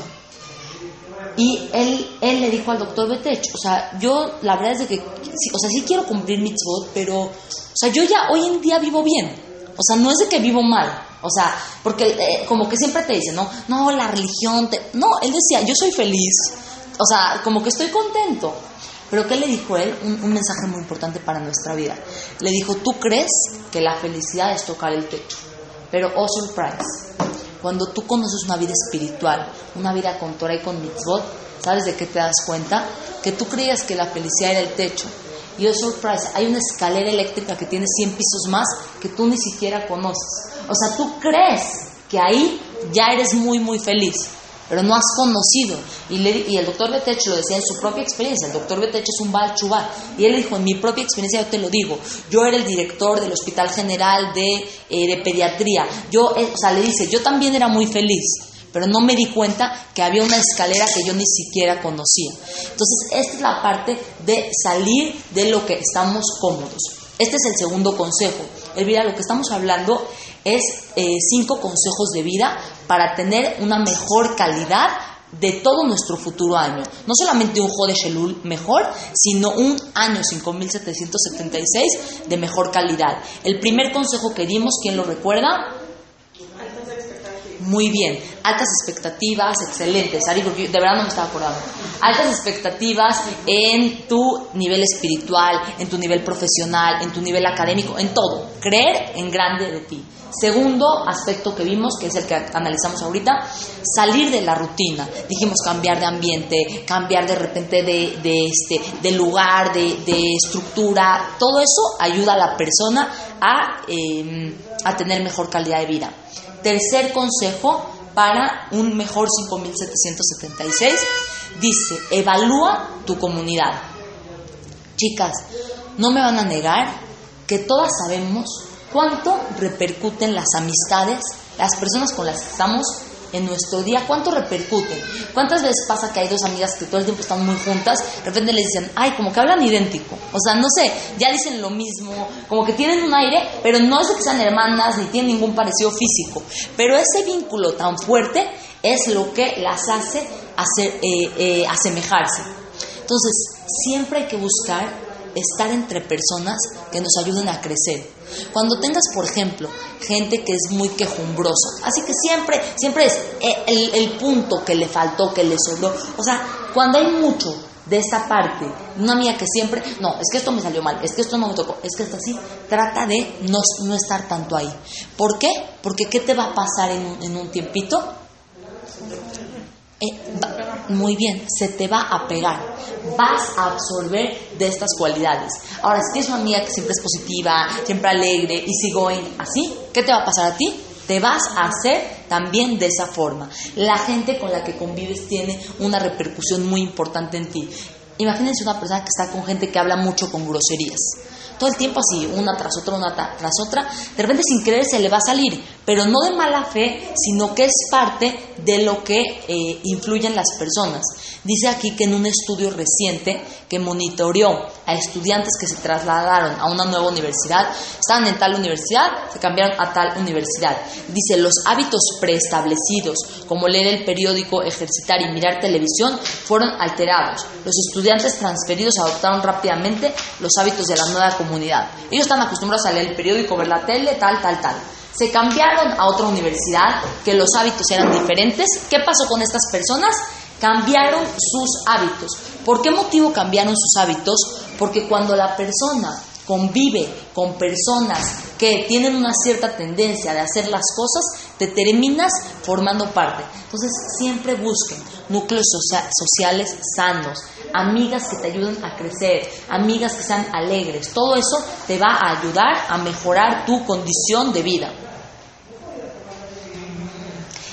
Y él, él le dijo al doctor Betech, o sea, yo la verdad es de que, o sea, sí quiero cumplir mitzvot, pero, o sea, yo ya hoy en día vivo bien. O sea, no es de que vivo mal. O sea, porque eh, como que siempre te dicen, ¿no? No, la religión, te... no, él decía, yo soy feliz. O sea, como que estoy contento. Pero ¿qué le dijo él? Un, un mensaje muy importante para nuestra vida. Le dijo, tú crees que la felicidad es tocar el techo. Pero, oh surprise, cuando tú conoces una vida espiritual, una vida con Torah y con mitzvot, ¿sabes de qué te das cuenta? Que tú creías que la felicidad era el techo. Y oh surprise, hay una escalera eléctrica que tiene 100 pisos más que tú ni siquiera conoces. O sea, tú crees que ahí ya eres muy, muy feliz, pero no has conocido. Y, le- y el doctor Betech lo decía en su propia experiencia. El doctor Betech es un Baal Chubá. Y él dijo, en mi propia experiencia, yo te lo digo, yo era el director del Hospital General de, eh, de Pediatría. Yo, eh, o sea, le dice, yo también era muy feliz, pero no me di cuenta que había una escalera que yo ni siquiera conocía. Entonces, esta es la parte de salir de lo que estamos cómodos. Este es el segundo consejo. Elvira, lo que estamos hablando es eh, cinco consejos de vida para tener una mejor calidad de todo nuestro futuro año. No solamente un Jode Shelul mejor, sino un año 5776 de mejor calidad. El primer consejo que dimos, ¿quién lo recuerda? Muy bien. Altas expectativas, excelentes. Ari, porque de verdad no me estaba acordando. Altas expectativas en tu nivel espiritual, en tu nivel profesional, en tu nivel académico, en todo. Creer en grande de ti. Segundo aspecto que vimos, que es el que analizamos ahorita, salir de la rutina. Dijimos cambiar de ambiente, cambiar de repente de, este, de lugar, de, estructura. Todo eso ayuda a la persona a, eh, a tener mejor calidad de vida. Tercer consejo para un mejor 5776 dice, evalúa tu comunidad. Chicas, no me van a negar que todas sabemos cuánto repercuten las amistades, las personas con las que estamos en nuestro día, cuánto repercuten. ¿Cuántas veces pasa que hay dos amigas que todo el tiempo están muy juntas, de repente les dicen, ay, como que hablan idéntico? O sea, no sé, ya dicen lo mismo, como que tienen un aire, pero no es de que sean hermanas ni tienen ningún parecido físico. Pero ese vínculo tan fuerte es lo que las hace hacer, eh, eh, asemejarse. Entonces, siempre hay que buscar estar entre personas que nos ayuden a crecer. Cuando tengas, por ejemplo, gente que es muy quejumbrosa, así que siempre, siempre es el, el punto que le faltó, que le sobró. O sea, cuando hay mucho de esta parte, una amiga que siempre, no, es que esto me salió mal, es que esto no me tocó, es que esto así, trata de no, no estar tanto ahí. ¿Por qué? Porque ¿qué te va a pasar en en un tiempito? Eh, muy bien, se te va a pegar, vas a absorber de estas cualidades. Ahora, si tienes una amiga que siempre es positiva, siempre alegre, easy going, así, ¿qué te va a pasar a ti? Te vas a hacer también de esa forma. La gente con la que convives tiene una repercusión muy importante en ti. Imagínense una persona que está con gente que habla mucho con groserías todo el tiempo así, una tras otra, una tras otra, de repente sin querer se le va a salir, pero no de mala fe, sino que es parte de lo que eh, influyen las personas. Dice aquí que en un estudio reciente que monitoreó a estudiantes que se trasladaron a una nueva universidad, estaban en tal universidad, se cambiaron a tal universidad. Dice, los hábitos preestablecidos, como leer el periódico, ejercitar y mirar televisión, fueron alterados. Los estudiantes transferidos adoptaron rápidamente los hábitos de la nueva comunidad. Ellos están acostumbrados a leer el periódico, ver la tele, tal, tal, tal. Se cambiaron a otra universidad, que los hábitos eran diferentes. ¿Qué pasó con estas personas? Cambiaron sus hábitos. ¿Por qué motivo cambiaron sus hábitos? Porque cuando la persona convive con personas que tienen una cierta tendencia de hacer las cosas, te terminas formando parte. Entonces siempre busquen núcleos sociales sanos, amigas que te ayuden a crecer, amigas que sean alegres. Todo eso te va a ayudar a mejorar tu condición de vida.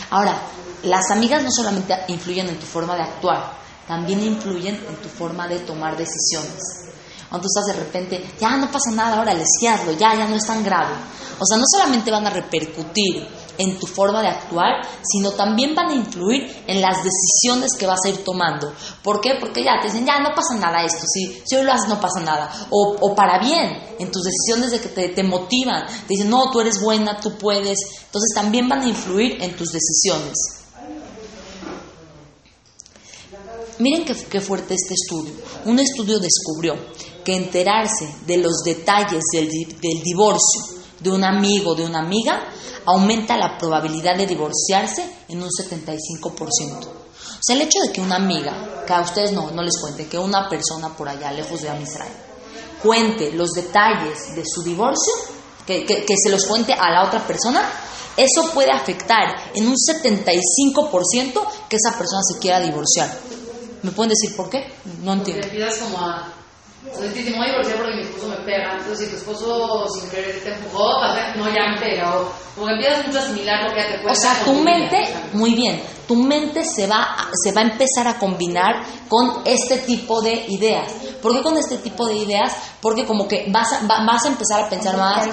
Ahora, las amigas no solamente influyen en tu forma de actuar, también influyen en tu forma de tomar decisiones. Cuando tú estás de repente, ya no pasa nada, ahora les ya, ya no es tan grave. O sea, no solamente van a repercutir en tu forma de actuar, sino también van a influir en las decisiones que vas a ir tomando. ¿Por qué? Porque ya te dicen, ya no pasa nada esto, si, si hoy lo haces no pasa nada. O, o para bien, en tus decisiones de que te, te motivan, te dicen, no, tú eres buena, tú puedes. Entonces también van a influir en tus decisiones. Miren qué, qué, fuerte este estudio. Un estudio descubrió que enterarse de los detalles del, del, divorcio de un amigo, de una amiga, aumenta la probabilidad de divorciarse en un 75%. O sea, el hecho de que una amiga, que a ustedes no, no les cuente, que una persona por allá, lejos de Amisrael, cuente los detalles de su divorcio, que, que, que se los cuente a la otra persona, eso puede afectar en un 75% que esa persona se quiera divorciar. ¿Me pueden decir por qué? No entiendo. Porque empiezas como a... Sea, te dicen, voy a divorciar porque mi esposo me pega. Entonces, si tu esposo sin querer te empujó, no, ya me pega. O como que empiezas mucho a asimilar lo que ya te cuesta. O sea, tu mente, muy bien, tu mente se va, se va a empezar a combinar con este tipo de ideas. ¿Por qué con este tipo de ideas? Porque como que vas a, vas a empezar a pensar más.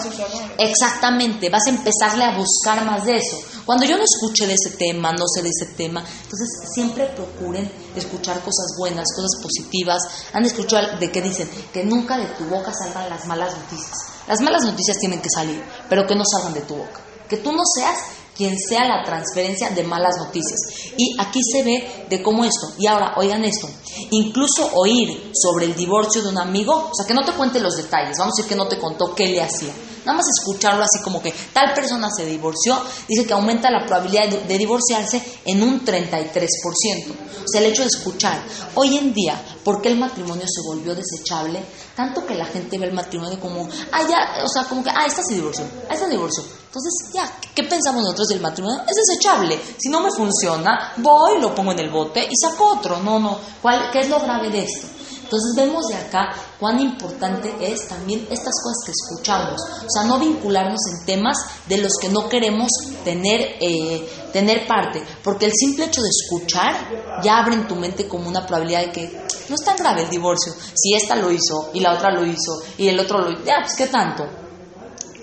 Exactamente, vas a empezarle a buscar más de eso. Cuando yo no escuche de ese tema, no sé de ese tema, entonces siempre procuren escuchar cosas buenas, cosas positivas. Han escuchado de qué dicen, que nunca de tu boca salgan las malas noticias. Las malas noticias tienen que salir, pero que no salgan de tu boca. Que tú no seas quien sea la transferencia de malas noticias. Y aquí se ve de cómo esto, y ahora oigan esto, incluso oír sobre el divorcio de un amigo, o sea, que no te cuente los detalles, vamos a decir que no te contó qué le hacía, nada más escucharlo así como que tal persona se divorció, dice que aumenta la probabilidad de, divorciarse en un 33%. O sea, el hecho de escuchar, hoy en día, ¿por qué el matrimonio se volvió desechable? Tanto que la gente ve el matrimonio como, ah, ya, o sea, como que, ah, esta se divorció, ah, esta se divorció. Entonces, ya, ¿qué pensamos nosotros del matrimonio? Es desechable. Si no me funciona, voy, lo pongo en el bote y saco otro. No, no. ¿Cuál, ¿Qué es lo grave de esto? Entonces vemos de acá cuán importante es también estas cosas que escuchamos. O sea, no vincularnos en temas de los que no queremos tener, eh, tener parte. Porque el simple hecho de escuchar ya abre en tu mente como una probabilidad de que no es tan grave el divorcio. Si esta lo hizo y la otra lo hizo y el otro lo hizo, ya, pues qué tanto.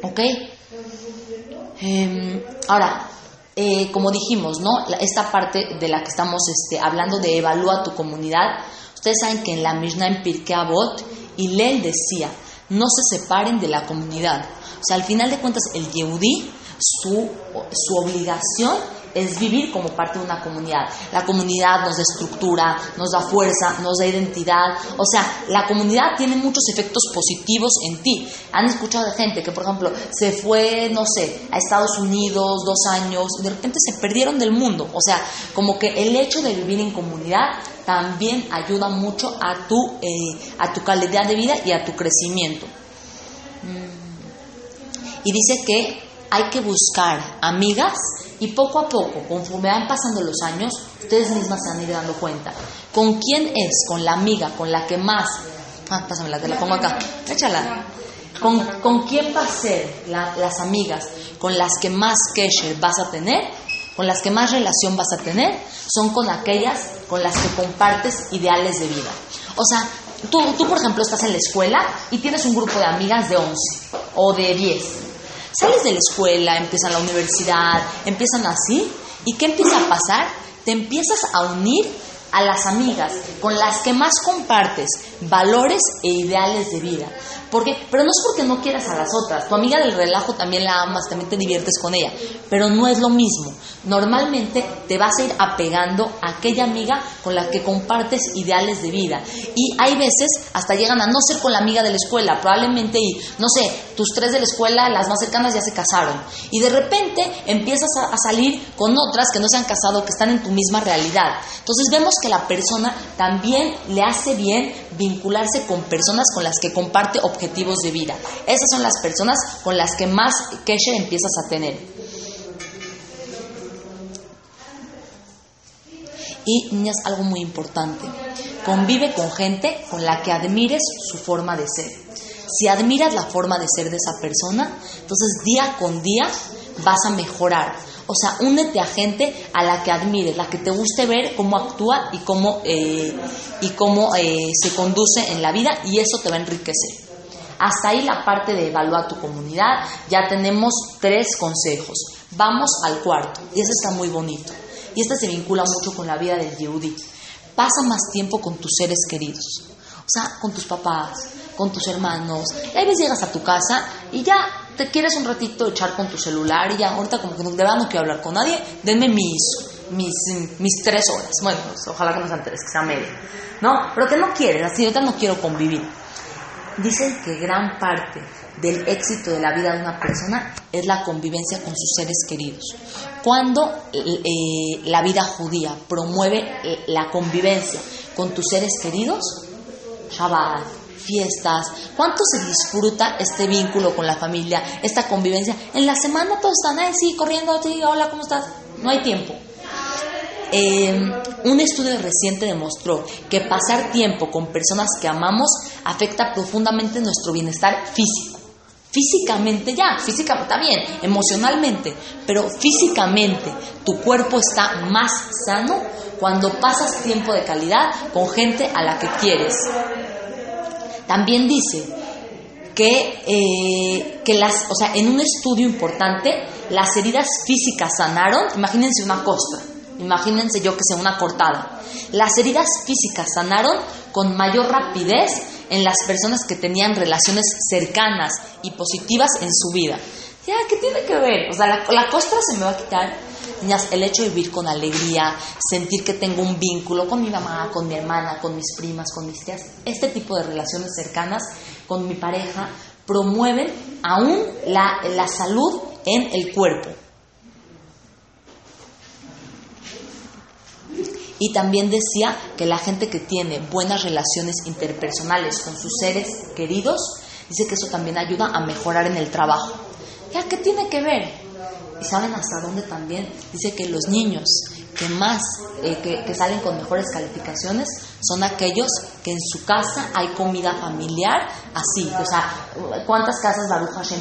¿Ok? Eh, ahora, eh, como dijimos, ¿no? Esta parte de la que estamos este, hablando de evalúa tu comunidad, ustedes saben que en la Mishnah en Pirkei Avot, Hillel decía, no se separen de la comunidad. O sea, al final de cuentas, el Yehudi, su, su obligación es vivir como parte de una comunidad. La comunidad nos da estructura, nos da fuerza, nos da identidad. O sea, la comunidad tiene muchos efectos positivos en ti. Han escuchado de gente que, por ejemplo, se fue, no sé, a Estados Unidos dos años y de repente se perdieron del mundo. O sea, como que el hecho de vivir en comunidad también ayuda mucho a tu, eh, a tu calidad de vida y a tu crecimiento. Y dice que hay que buscar amigas y poco a poco, conforme van pasando los años, ustedes mismas se van a ir dando cuenta. ¿Con quién es? Con la amiga, con la que más... Ah, pásamela, te la pongo acá. Échala. ¿Con, con quién va a ser la- las amigas con las que más kesher vas a tener? Con las que más relación vas a tener, son con aquellas con las que compartes ideales de vida. O sea, tú, tú por ejemplo estás en la escuela y tienes un grupo de amigas de 11 o de 10. Sales de la escuela, empiezan la universidad, empiezan así, ¿y qué empieza a pasar? Te empiezas a unir a las amigas con las que más compartes valores e ideales de vida. Porque, pero no es porque no quieras a las otras. Tu amiga del relajo también la amas, también te diviertes con ella. Pero no es lo mismo. Normalmente te vas a ir apegando a aquella amiga con la que compartes ideales de vida. Y hay veces hasta llegan a no ser con la amiga de la escuela. Probablemente, y no sé, tus tres de la escuela, las más cercanas ya se casaron. Y de repente empiezas a, a salir con otras que no se han casado, que están en tu misma realidad. Entonces vemos que la persona también le hace bien vincularse con personas con las que comparte objetivos de vida. Esas son las personas con las que más kesher empiezas a tener. Y niñas, algo muy importante. Convive con gente con la que admires su forma de ser. Si admiras la forma de ser de esa persona, entonces día con día vas a mejorar. O sea, únete a gente a la que admires, la que te guste ver cómo actúa y cómo, eh, y cómo eh, se conduce en la vida y eso te va a enriquecer. Hasta ahí la parte de evaluar tu comunidad. Ya tenemos tres consejos. Vamos al cuarto. Y ese está muy bonito. Y este se vincula mucho con la vida del Yehudi. Pasa más tiempo con tus seres queridos. O sea, con tus papás, con tus hermanos. Y a veces llegas a tu casa y ya te quieres un ratito echar con tu celular y ya ahorita como que de verdad no quiero hablar con nadie. Denme mis, mis, mis tres horas. Bueno, pues, ojalá que no sean tres, que sea media. ¿No? Pero que no quieres, así ahorita no quiero convivir. Dicen que gran parte del éxito de la vida de una persona es la convivencia con sus seres queridos. Cuando eh, la vida judía promueve eh, la convivencia con tus seres queridos, Shabbat, fiestas, ¿cuánto se disfruta este vínculo con la familia, esta convivencia? En la semana todos están ahí, sí, corriendo, sí, hola, ¿cómo estás? No hay tiempo. Eh, un estudio reciente demostró que pasar tiempo con personas que amamos afecta profundamente nuestro bienestar físico. Físicamente ya, físicamente está bien, emocionalmente, pero físicamente tu cuerpo está más sano cuando pasas tiempo de calidad con gente a la que quieres. También dice que, eh, que las, o sea, en un estudio importante, las heridas físicas sanaron, imagínense una costra, imagínense yo que sea una cortada. Las heridas físicas sanaron con mayor rapidez en las personas que tenían relaciones cercanas y positivas en su vida. Ya, ¿qué tiene que ver? O sea, la, la costra se me va a quitar. Niñas, el hecho de vivir con alegría, sentir que tengo un vínculo con mi mamá, con mi hermana, con mis primas, con mis tías, este tipo de relaciones cercanas con mi pareja, promueven aún la, la salud en el cuerpo. Y también decía que la gente que tiene buenas relaciones interpersonales con sus seres queridos, dice que eso también ayuda a mejorar en el trabajo. ¿Ya qué tiene que ver? ¿Y saben hasta dónde también? Dice que los niños que más, eh, que, salen con mejores calificaciones, son aquellos que en su casa hay comida familiar, así, o sea, ¿cuántas casas Baruch Hashem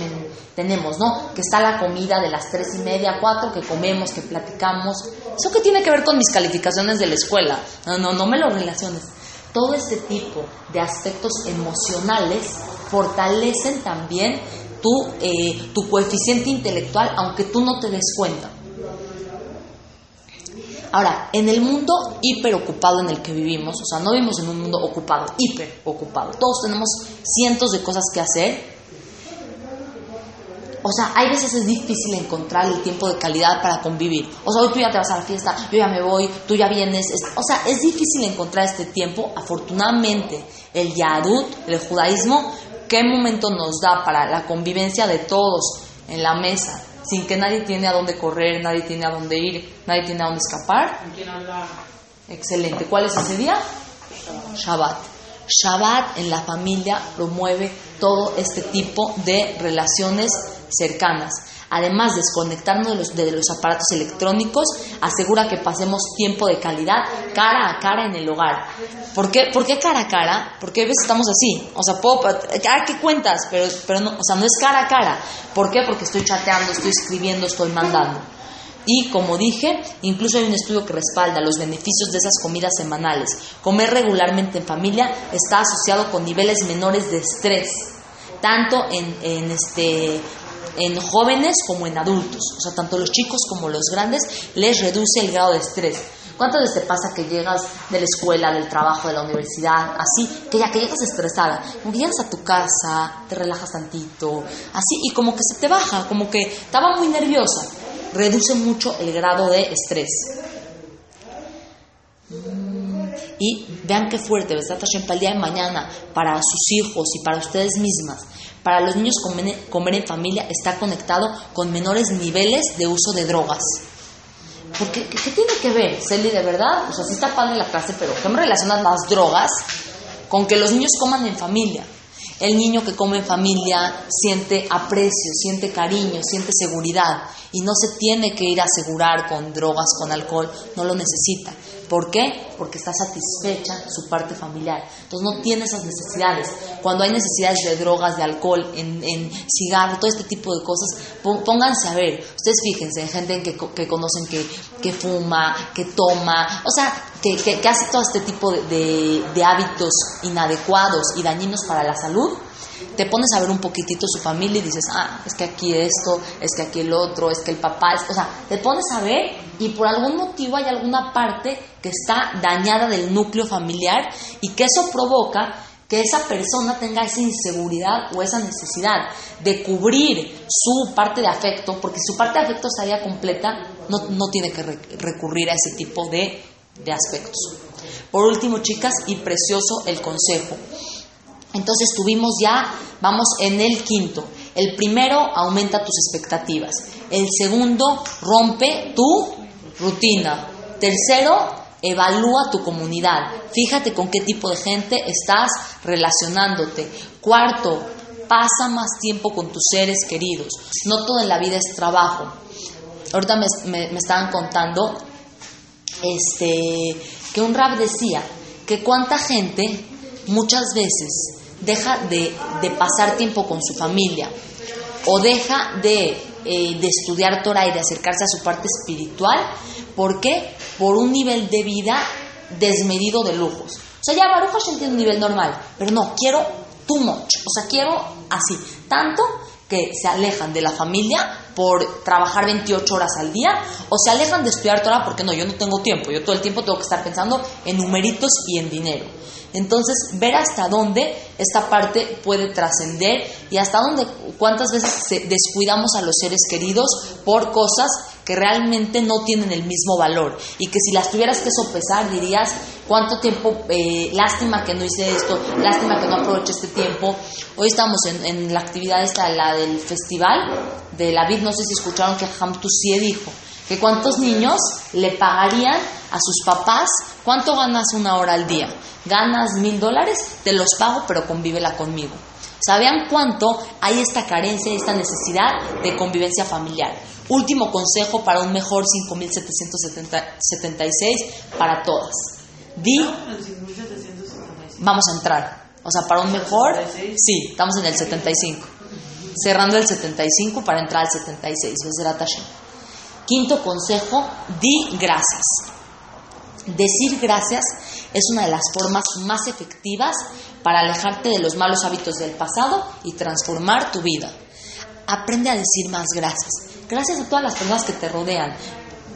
tenemos, no? Que está la comida de las tres y media, cuatro, que comemos, que platicamos. ¿Eso qué tiene que ver con mis calificaciones de la escuela? No, no, no me lo relaciones. Todo este tipo de aspectos emocionales fortalecen también tu, eh, tu coeficiente intelectual, aunque tú no te des cuenta. Ahora, en el mundo hiperocupado en el que vivimos, o sea, no vivimos en un mundo ocupado, hiper ocupado, todos tenemos cientos de cosas que hacer. O sea, hay veces es difícil encontrar el tiempo de calidad para convivir. O sea, hoy tú ya te vas a la fiesta, yo ya me voy, tú ya vienes. o sea, es difícil encontrar este tiempo. Afortunadamente, el Yadut, el judaísmo, ¿qué momento nos da para la convivencia de todos en la mesa? Sin que nadie tiene a dónde correr, nadie tiene a dónde ir, nadie tiene a dónde escapar. Excelente. ¿Cuál es ese día? Shabbat. Shabbat en la familia promueve todo este tipo de relaciones cercanas. Además, desconectarnos de los, de los aparatos electrónicos asegura que pasemos tiempo de calidad cara a cara en el hogar. ¿Por qué, ¿Por qué cara a cara? Porque a veces estamos así. O sea, puedo, ¿qué cuentas? Pero, pero no, o sea, no es cara a cara. ¿Por qué? Porque estoy chateando, estoy escribiendo, estoy mandando. Y como dije, incluso hay un estudio que respalda los beneficios de esas comidas semanales. Comer regularmente en familia está asociado con niveles menores de estrés, tanto en, en este, en jóvenes como en adultos, o sea, tanto los chicos como los grandes, les reduce el grado de estrés. ¿Cuántas veces te pasa que llegas de la escuela, del trabajo, de la universidad, así, que ya que llegas estresada, como a tu casa, te relajas tantito, así, y como que se te baja, como que estaba muy nerviosa, reduce mucho el grado de estrés. Y vean qué fuerte, ¿verdad? Para el día de mañana, para sus hijos y para ustedes mismas. Para los niños comer, en familia está conectado con menores niveles de uso de drogas. Porque, ¿qué, tiene que ver, Celi, de verdad? O sea, sí está padre la clase, pero ¿qué me relacionan las drogas con que los niños coman en familia? El niño que come en familia siente aprecio, siente cariño, siente seguridad y no se tiene que ir a asegurar con drogas, con alcohol, no lo necesita. ¿Por qué? Porque está satisfecha su parte familiar. Entonces no tiene esas necesidades. Cuando hay necesidades de drogas, de alcohol, en, en cigarro, todo este tipo de cosas, pónganse a ver. Ustedes fíjense en gente que, que conocen que, que, fuma, que toma, o sea, que, que hace todo este tipo de, de hábitos inadecuados y dañinos para la salud te pones a ver un poquitito su familia y dices, ah, es que aquí esto, es que aquí el otro, es que el papá, es... o sea, te pones a ver y por algún motivo hay alguna parte que está dañada del núcleo familiar y que eso provoca que esa persona tenga esa inseguridad o esa necesidad de cubrir su parte de afecto, porque su parte de afecto estaría completa, no, no tiene que recurrir a ese tipo de, de aspectos. Por último, chicas, y precioso el consejo. Entonces tuvimos ya, vamos en el quinto. El primero aumenta tus expectativas. El segundo rompe tu rutina. Tercero, evalúa tu comunidad. Fíjate con qué tipo de gente estás relacionándote. Cuarto, pasa más tiempo con tus seres queridos. No todo en la vida es trabajo. Ahorita me, me estaban contando este, que un rap decía que cuánta gente muchas veces deja de, pasar tiempo con su familia o deja de, eh, de, estudiar Torah y de acercarse a su parte espiritual. ¿Por qué? Por un nivel de vida desmedido de lujos. O sea, ya Baruch Hashem un nivel normal, pero no, quiero too much. O sea, quiero así. Tanto que se alejan de la familia por trabajar 28 horas al día o se alejan de estudiar Torah porque no, yo no tengo tiempo, yo todo el tiempo tengo que estar pensando en numeritos y en dinero. Entonces, ver hasta dónde esta parte puede trascender y hasta dónde, cuántas veces descuidamos a los seres queridos por cosas que realmente no tienen el mismo valor. Y que si las tuvieras que sopesar dirías cuánto tiempo, eh, lástima que no hice esto, lástima que no aproveché este tiempo. Hoy estamos en, la actividad esta, la del festival de la vid, no sé si escucharon que Ham dijo que cuántos niños le pagarían a sus papás, cuánto ganas una hora al día, ganas mil dólares, te los pago, pero convívela conmigo. ¿Sabían cuánto hay esta carencia, esta necesidad de convivencia familiar? Último consejo para un mejor 5776 para todas. Di, vamos a entrar. O sea, para un mejor, sí, estamos en el 75. Cerrando el 75 para entrar al 76. Quinto consejo, di gracias. Decir gracias es una de las formas más efectivas para alejarte de los malos hábitos del pasado y transformar tu vida. Aprende a decir más gracias. Gracias a todas las personas que te rodean.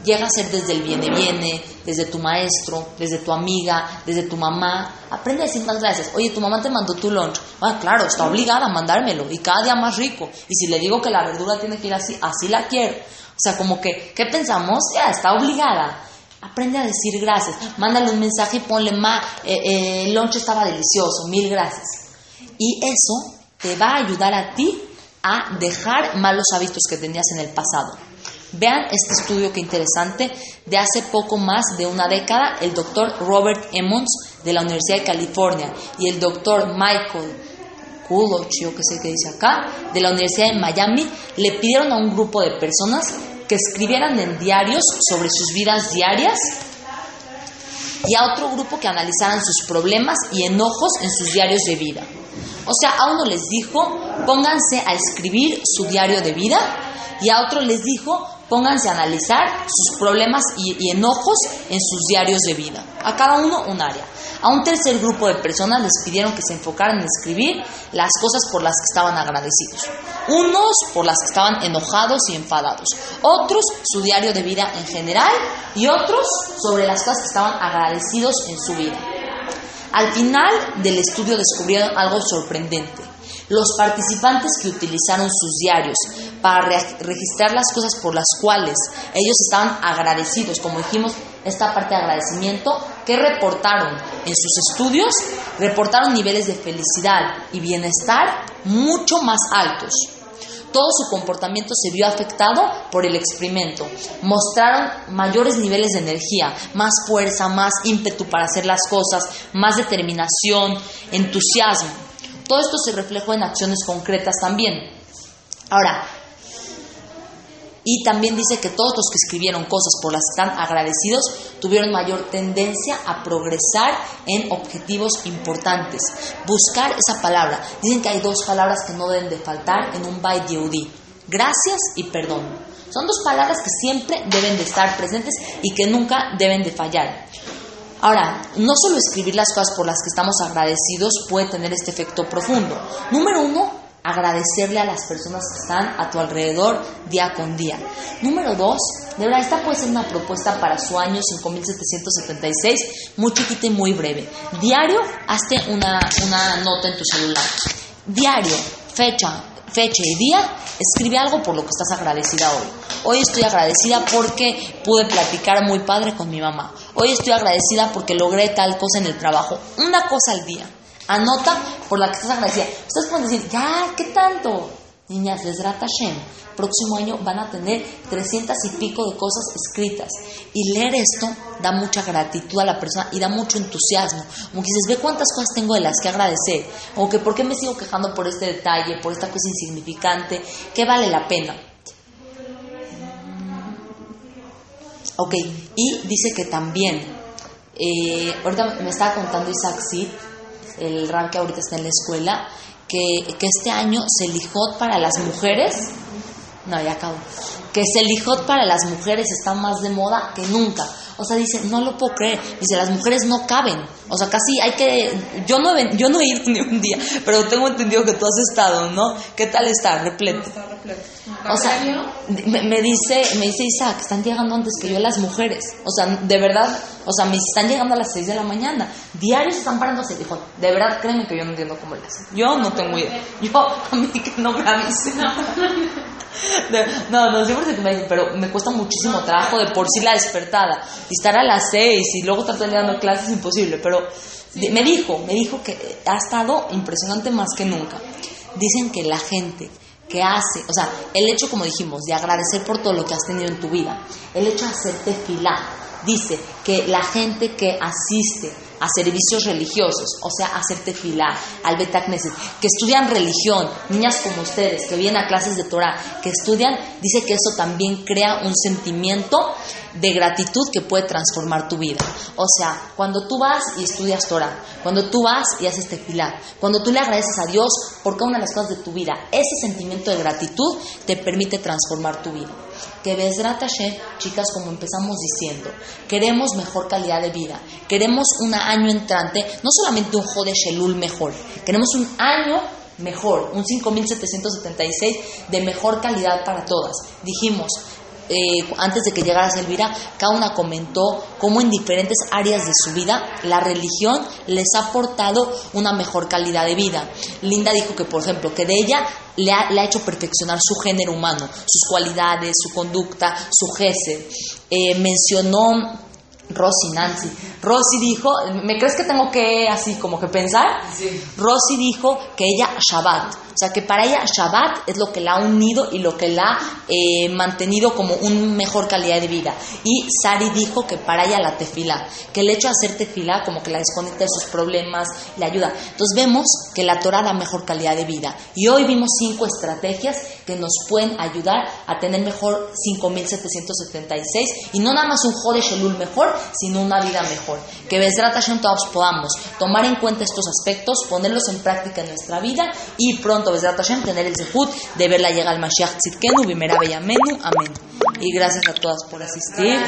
Llega a ser desde el viene viene, desde tu maestro, desde tu amiga, desde tu mamá. Aprende a decir más gracias. Oye, tu mamá te mandó tu lunch. Ah, claro, está obligada a mandármelo y cada día más rico. Y si le digo que la verdura tiene que ir así, así la quiero. O sea, como que, ¿qué pensamos? Ya, está obligada. Aprende a decir gracias. Mándale un mensaje y ponle, ma, eh, eh, el lunch estaba delicioso, mil gracias. Y eso te va a ayudar a ti a dejar malos hábitos que tenías en el pasado. Vean este estudio que interesante de hace poco más de una década, el doctor Robert Emmons de la Universidad de California y el doctor Michael Kuloch, yo que sé qué dice acá, de la Universidad de Miami, le pidieron a un grupo de personas que escribieran en diarios sobre sus vidas diarias y a otro grupo que analizaran sus problemas y enojos en sus diarios de vida. O sea, a uno les dijo, pónganse a escribir su diario de vida y a otro les dijo, pónganse a analizar sus problemas y, enojos en sus diarios de vida. A cada uno un área. A un tercer grupo de personas les pidieron que se enfocaran en escribir las cosas por las que estaban agradecidos. Unos por las que estaban enojados y enfadados. Otros su diario de vida en general y otros sobre las cosas que estaban agradecidos en su vida. Al final del estudio descubrieron algo sorprendente. Los participantes que utilizaron sus diarios para registrar las cosas por las cuales ellos estaban agradecidos, como dijimos, esta parte de agradecimiento, que reportaron en sus estudios, reportaron niveles de felicidad y bienestar mucho más altos. Todo su comportamiento se vio afectado por el experimento. Mostraron mayores niveles de energía, más fuerza, más ímpetu para hacer las cosas, más determinación, entusiasmo. Todo esto se reflejó en acciones concretas también. Ahora, y también dice que todos los que escribieron cosas por las que están agradecidos tuvieron mayor tendencia a progresar en objetivos importantes. Buscar esa palabra. Dicen que hay dos palabras que no deben de faltar en un Bait Yehudi. Gracias y perdón. Son dos palabras que siempre deben de estar presentes y que nunca deben de fallar. Ahora, no solo escribir las cosas por las que estamos agradecidos puede tener este efecto profundo. Número uno, agradecerle a las personas que están a tu alrededor día con día. Número dos, de verdad, esta puede ser una propuesta para su año 5776, muy chiquita y muy breve. Diario, hazte una, una nota en tu celular. Diario, fecha, fecha y día, escribe algo por lo que estás agradecida hoy. Hoy estoy agradecida porque pude platicar muy padre con mi mamá. Hoy estoy agradecida porque logré tal cosa en el trabajo. Una cosa al día. Anota por la que estás agradecida. Ustedes pueden decir, ya, ¿qué tanto? Niñas, les rata Shem. Próximo año van a tener 300 y pico de cosas escritas. Y leer esto da mucha gratitud a la persona y da mucho entusiasmo. Como que dices, ve cuántas cosas tengo de las que agradecer. O que por qué me sigo quejando por este detalle, por esta cosa insignificante. ¿Qué vale la pena? Ok, y dice que también, eh, ahorita me estaba contando Isaac Sid, el rap que ahorita está en la escuela, que, que este año se lijot para las mujeres, no, ya acabo, que se lijot para las mujeres está más de moda que nunca. O sea, dice, no lo puedo creer. Dice, las mujeres no caben. O sea, casi hay que... Yo no, he- yo no he ido ni un día, pero tengo entendido que tú has estado, ¿no? ¿Qué tal está? Repleto. Está repleto. O sea, me, me dice, me dice Isaac, están llegando antes que yo las mujeres. O sea, de verdad, o sea, me están llegando a las 6 de la mañana. Diarios están parándose. Dijo, de verdad, créeme que yo no entiendo cómo le hacen. Yo no tengo idea. Yo, a mí que no me avisen. No, no, siempre se me dicen, pero me cuesta muchísimo trabajo de por sí la despertada. Y estar a las 6 y luego estar dando clases es imposible. Pero me dijo, me dijo que ha estado impresionante más que nunca. Dicen que la gente que hace, o sea, el hecho, como dijimos, de agradecer por todo lo que has tenido en tu vida, el hecho de hacerte filá, dice que la gente que asiste a servicios religiosos, o sea, a hacerte filá, al Beta Knesset, que estudian religión, niñas como ustedes, que vienen a clases de Torah, que estudian, dice que eso también crea un sentimiento de gratitud que puede transformar tu vida. O sea, cuando tú vas y estudias Torah, cuando tú vas y haces tefilá, cuando tú le agradeces a Dios por cada una de las cosas de tu vida, ese sentimiento de gratitud te permite transformar tu vida. Que Bezrat Hashem, chicas, como empezamos diciendo, queremos mejor calidad de vida, queremos un año entrante, no solamente un Jode Shelul mejor, queremos un año mejor, un 5776 de mejor calidad para todas. Dijimos, eh, antes de que llegara Elvira, cada una comentó cómo en diferentes áreas de su vida la religión les ha aportado una mejor calidad de vida. Linda dijo que, por ejemplo, que de ella le ha, le ha hecho perfeccionar su género humano, sus cualidades, su conducta, su gesed. Eh, mencionó Rosy, Nancy. Rosy dijo, ¿me crees que tengo que así como que pensar? Sí. Rosy dijo que ella Shabbat, o sea que para ella Shabbat es lo que la ha unido y lo que la ha eh, mantenido como una mejor calidad de vida. Y Sari dijo que para ella la tefila, que el hecho de hacer tefila como que la desconecta de sus problemas, le ayuda. Entonces vemos que la Torah da mejor calidad de vida. Y hoy vimos cinco estrategias que nos pueden ayudar a tener mejor 5776 y no nada más un Jode Shelul mejor, sino una vida mejor. Que Hashem todos podamos tomar en cuenta estos aspectos, ponerlos en práctica en nuestra vida y pronto Bezrat Hashem tener el zehut de verla llegar al Mashiach Tzidkenu, Bimera Beyamenu, amén. Y gracias a todas por asistir.